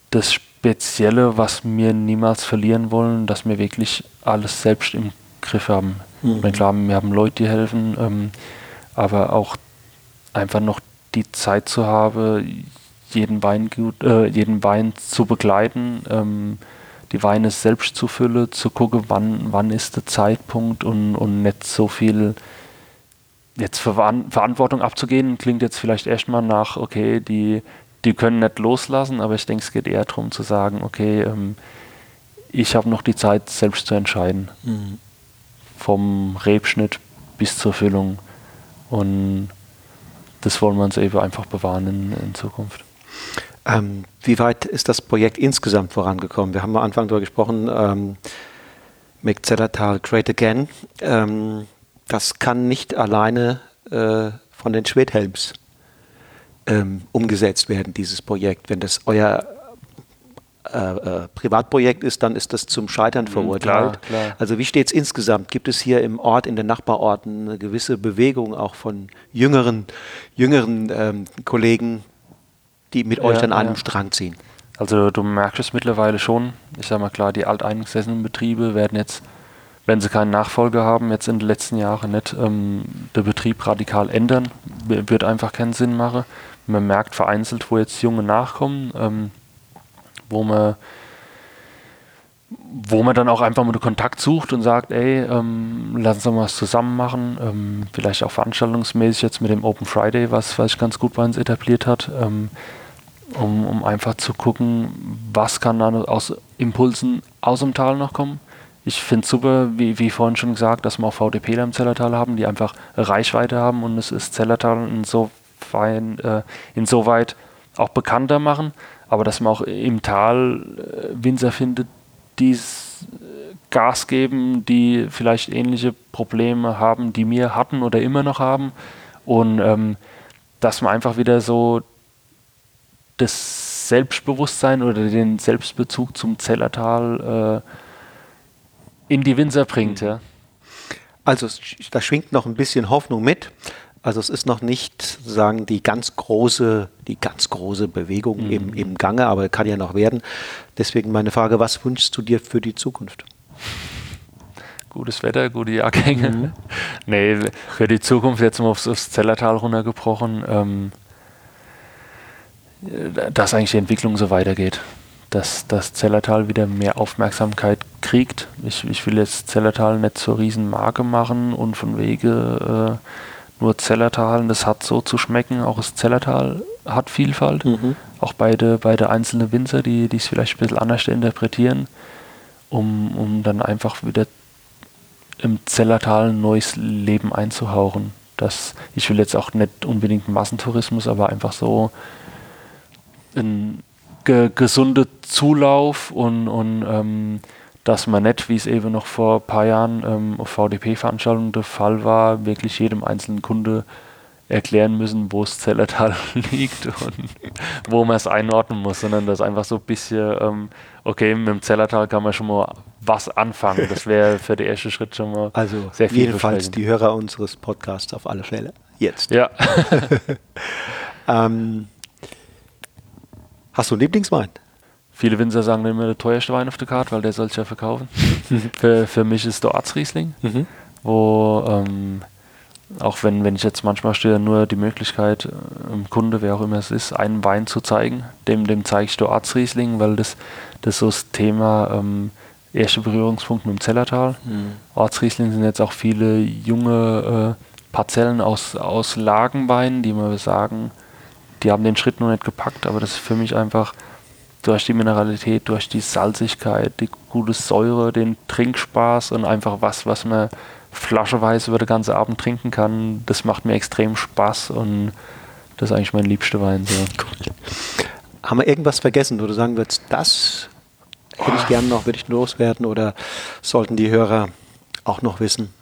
das Spezielle, was wir niemals verlieren wollen, dass wir wirklich alles selbst im Griff haben. Mhm. Ich klar, wir haben Leute, die helfen, ähm, aber auch einfach noch die Zeit zu haben, jeden Wein, gut, äh, jeden Wein zu begleiten, ähm, die Weine selbst zu füllen, zu gucken, wann, wann ist der Zeitpunkt und, und nicht so viel jetzt für Verantwortung abzugehen, klingt jetzt vielleicht erstmal nach, okay, die, die können nicht loslassen, aber ich denke, es geht eher darum zu sagen, okay, ähm, ich habe noch die Zeit, selbst zu entscheiden. Mhm vom Rebschnitt bis zur Füllung. Und das wollen wir uns eben einfach bewahren in, in Zukunft. Ähm, wie weit ist das Projekt insgesamt vorangekommen? Wir haben am Anfang darüber gesprochen, ähm, Make Zellertal Great Again. Ähm, das kann nicht alleine äh, von den Schwedhelms ähm, umgesetzt werden, dieses Projekt. Wenn das euer äh, äh, Privatprojekt ist, dann ist das zum Scheitern mhm, verurteilt. Klar, klar. Also wie steht es insgesamt? Gibt es hier im Ort, in den Nachbarorten eine gewisse Bewegung auch von jüngeren, jüngeren ähm, Kollegen, die mit ja, euch an einem ja. Strang ziehen? Also du merkst es mittlerweile schon. Ich sage mal klar, die alteingesessenen Betriebe werden jetzt, wenn sie keinen Nachfolger haben, jetzt in den letzten Jahren nicht ähm, den Betrieb radikal ändern. Wird einfach keinen Sinn machen. Man merkt vereinzelt, wo jetzt Junge nachkommen, ähm, wo man wo man dann auch einfach mal den Kontakt sucht und sagt, ey, ähm, lass uns mal was zusammen machen, ähm, vielleicht auch veranstaltungsmäßig jetzt mit dem Open Friday, was, was sich ganz gut bei uns etabliert hat. Ähm, um, um einfach zu gucken, was kann dann aus Impulsen aus dem Tal noch kommen. Ich finde es super, wie, wie vorhin schon gesagt, dass wir auch VDPler im Zellertal haben, die einfach Reichweite haben und es ist Zellertal insoweit, äh, insoweit auch bekannter machen, aber dass man auch im Tal äh, Winzer findet, die Gas geben, die vielleicht ähnliche Probleme haben, die wir hatten oder immer noch haben und ähm, dass man einfach wieder so das Selbstbewusstsein oder den Selbstbezug zum Zellertal äh, in die Winzer bringt. Ja. Also da schwingt noch ein bisschen Hoffnung mit. Also es ist noch nicht sozusagen die ganz große, die ganz große Bewegung mhm. im, im Gange, aber kann ja noch werden. Deswegen meine Frage, was wünschst du dir für die Zukunft? Gutes Wetter, gute Jahrgänge. Mhm. nee, für die Zukunft jetzt mal aufs, aufs Zellertal runtergebrochen. Ähm, dass eigentlich die Entwicklung so weitergeht. Dass das Zellertal wieder mehr Aufmerksamkeit kriegt. Ich, ich will jetzt Zellertal nicht zur Riesenmarke machen und von Wege äh, nur Zellertal, das hat so zu schmecken. Auch das Zellertal hat Vielfalt. Mhm. Auch beide, beide einzelne Winzer, die es vielleicht ein bisschen anders interpretieren, um, um dann einfach wieder im Zellertal ein neues Leben einzuhauchen. Das, ich will jetzt auch nicht unbedingt Massentourismus, aber einfach so ein ge gesunder Zulauf und, und ähm, dass man nicht, wie es eben noch vor ein paar Jahren ähm, auf VDP-Veranstaltungen der Fall war, wirklich jedem einzelnen Kunde erklären müssen, wo das Zellertal liegt und wo man es einordnen muss, sondern das einfach so ein bisschen, ähm, okay, mit dem Zellertal kann man schon mal was anfangen. Das wäre für den ersten Schritt schon mal also sehr viel. Jedenfalls die Hörer unseres Podcasts auf alle Fälle. Jetzt. Ja. ähm, Hast du einen Lieblingswein? Viele Winzer sagen immer der teuerste Wein auf der Karte, weil der soll es ja verkaufen. für, für mich ist der Arzriesling, mhm. wo ähm, auch wenn, wenn ich jetzt manchmal stehe, nur die Möglichkeit, einem ähm, Kunde, wer auch immer es ist, einen Wein zu zeigen, dem, dem zeige ich der Arzriesling, weil das, das so das Thema ähm, erste Berührungspunkt mit dem Zellertal. Mhm. Ortsriesling sind jetzt auch viele junge äh, Parzellen aus, aus Lagenweinen, die man sagen, die haben den Schritt noch nicht gepackt, aber das ist für mich einfach durch die Mineralität, durch die Salzigkeit, die gute Säure, den Trinkspaß und einfach was, was man flascheweise über den ganzen Abend trinken kann, das macht mir extrem Spaß und das ist eigentlich mein liebster Wein. So. Cool. Haben wir irgendwas vergessen, wo du sagen würdest, das hätte ich gerne noch, würde ich loswerden oder sollten die Hörer auch noch wissen?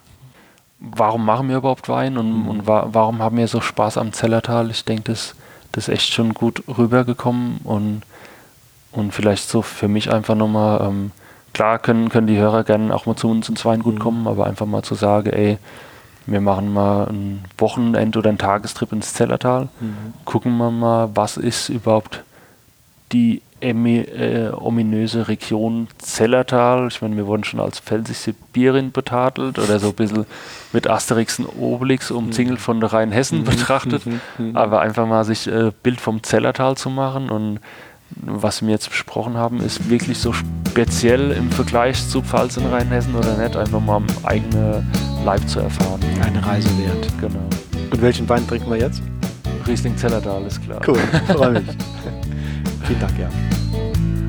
Warum machen wir überhaupt Wein und, mhm. und wa warum haben wir so Spaß am Zellertal? Ich denke, das das ist echt schon gut rübergekommen und, und vielleicht so für mich einfach nochmal, ähm, klar können, können die Hörer gerne auch mal zu uns ins Weingut mhm. kommen, aber einfach mal zu sagen, ey, wir machen mal ein Wochenend oder einen Tagestrip ins Zellertal, mhm. gucken wir mal, was ist überhaupt die äh, ominöse Region Zellertal. Ich meine, wir wurden schon als felsig Sibirien betadelt oder so ein bisschen mit Asterix und Obelix umzingelt mhm. von der Rheinhessen mhm. betrachtet. Mhm. Aber einfach mal sich äh, Bild vom Zellertal zu machen und was wir jetzt besprochen haben, ist wirklich so speziell im Vergleich zu Pfalz und Rheinhessen oder nicht, einfach mal am eigenen Leib zu erfahren. Eine Reise wert. Genau. Und welchen Wein trinken wir jetzt? Riesling Zellertal, ist klar. Cool, freue mich. Vielen Dank, ja.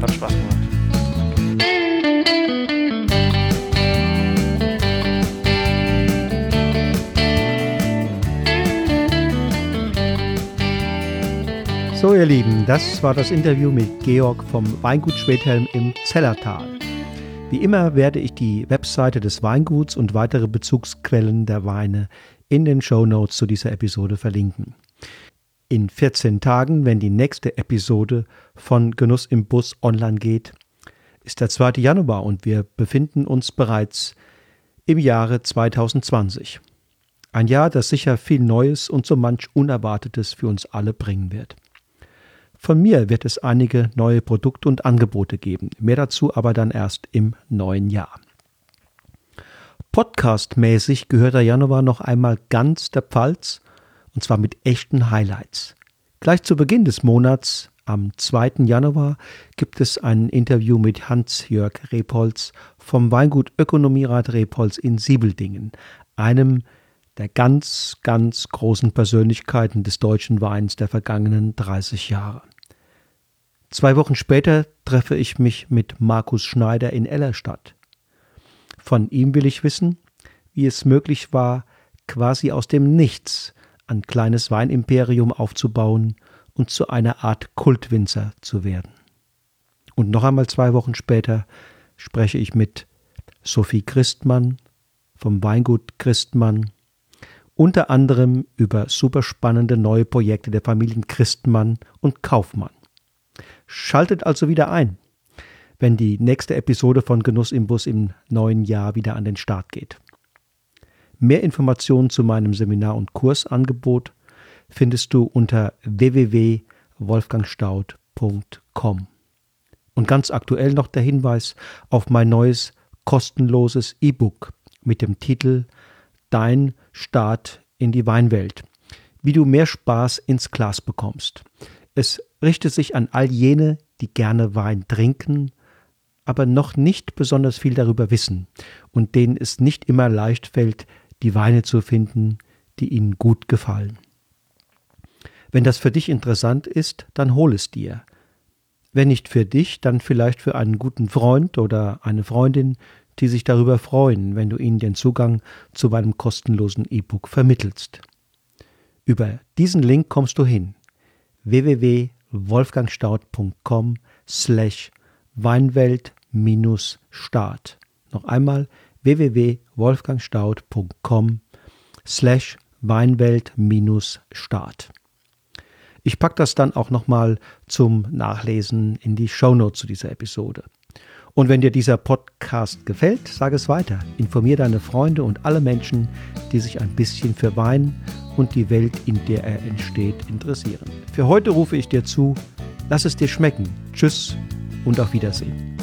Hat Spaß gemacht. So, ihr Lieben, das war das Interview mit Georg vom Weingut Schwedhelm im Zellertal. Wie immer werde ich die Webseite des Weinguts und weitere Bezugsquellen der Weine in den Show Notes zu dieser Episode verlinken. In 14 Tagen, wenn die nächste Episode von Genuss im Bus online geht, ist der 2. Januar und wir befinden uns bereits im Jahre 2020. Ein Jahr, das sicher viel Neues und so manch Unerwartetes für uns alle bringen wird. Von mir wird es einige neue Produkte und Angebote geben, mehr dazu aber dann erst im neuen Jahr. Podcastmäßig gehört der Januar noch einmal ganz der Pfalz und zwar mit echten Highlights. Gleich zu Beginn des Monats, am 2. Januar, gibt es ein Interview mit Hans-Jörg Repolz vom Weingut Ökonomierat Repolz in Siebeldingen, einem der ganz, ganz großen Persönlichkeiten des deutschen Weins der vergangenen 30 Jahre. Zwei Wochen später treffe ich mich mit Markus Schneider in Ellerstadt. Von ihm will ich wissen, wie es möglich war, quasi aus dem Nichts ein kleines Weinimperium aufzubauen und zu einer Art Kultwinzer zu werden. Und noch einmal zwei Wochen später spreche ich mit Sophie Christmann vom Weingut Christmann unter anderem über superspannende neue Projekte der Familien Christmann und Kaufmann. Schaltet also wieder ein, wenn die nächste Episode von Genuss im Bus im neuen Jahr wieder an den Start geht. Mehr Informationen zu meinem Seminar- und Kursangebot findest du unter www.wolfgangstaud.com. Und ganz aktuell noch der Hinweis auf mein neues kostenloses E-Book mit dem Titel Dein Start in die Weinwelt. Wie du mehr Spaß ins Glas bekommst. Es richtet sich an all jene, die gerne Wein trinken, aber noch nicht besonders viel darüber wissen und denen es nicht immer leicht fällt, die Weine zu finden, die ihnen gut gefallen. Wenn das für dich interessant ist, dann hol es dir. Wenn nicht für dich, dann vielleicht für einen guten Freund oder eine Freundin, die sich darüber freuen, wenn du ihnen den Zugang zu meinem kostenlosen E-Book vermittelst. Über diesen Link kommst du hin www.wolfgangstaud.com slash Weinwelt-Start. Noch einmal www.wolfgangstaud.com slash Weinwelt-Start. Ich packe das dann auch nochmal zum Nachlesen in die Shownotes zu dieser Episode. Und wenn dir dieser Podcast gefällt, sage es weiter. Informier deine Freunde und alle Menschen, die sich ein bisschen für Wein und die Welt, in der er entsteht, interessieren. Für heute rufe ich dir zu, lass es dir schmecken. Tschüss und auf Wiedersehen.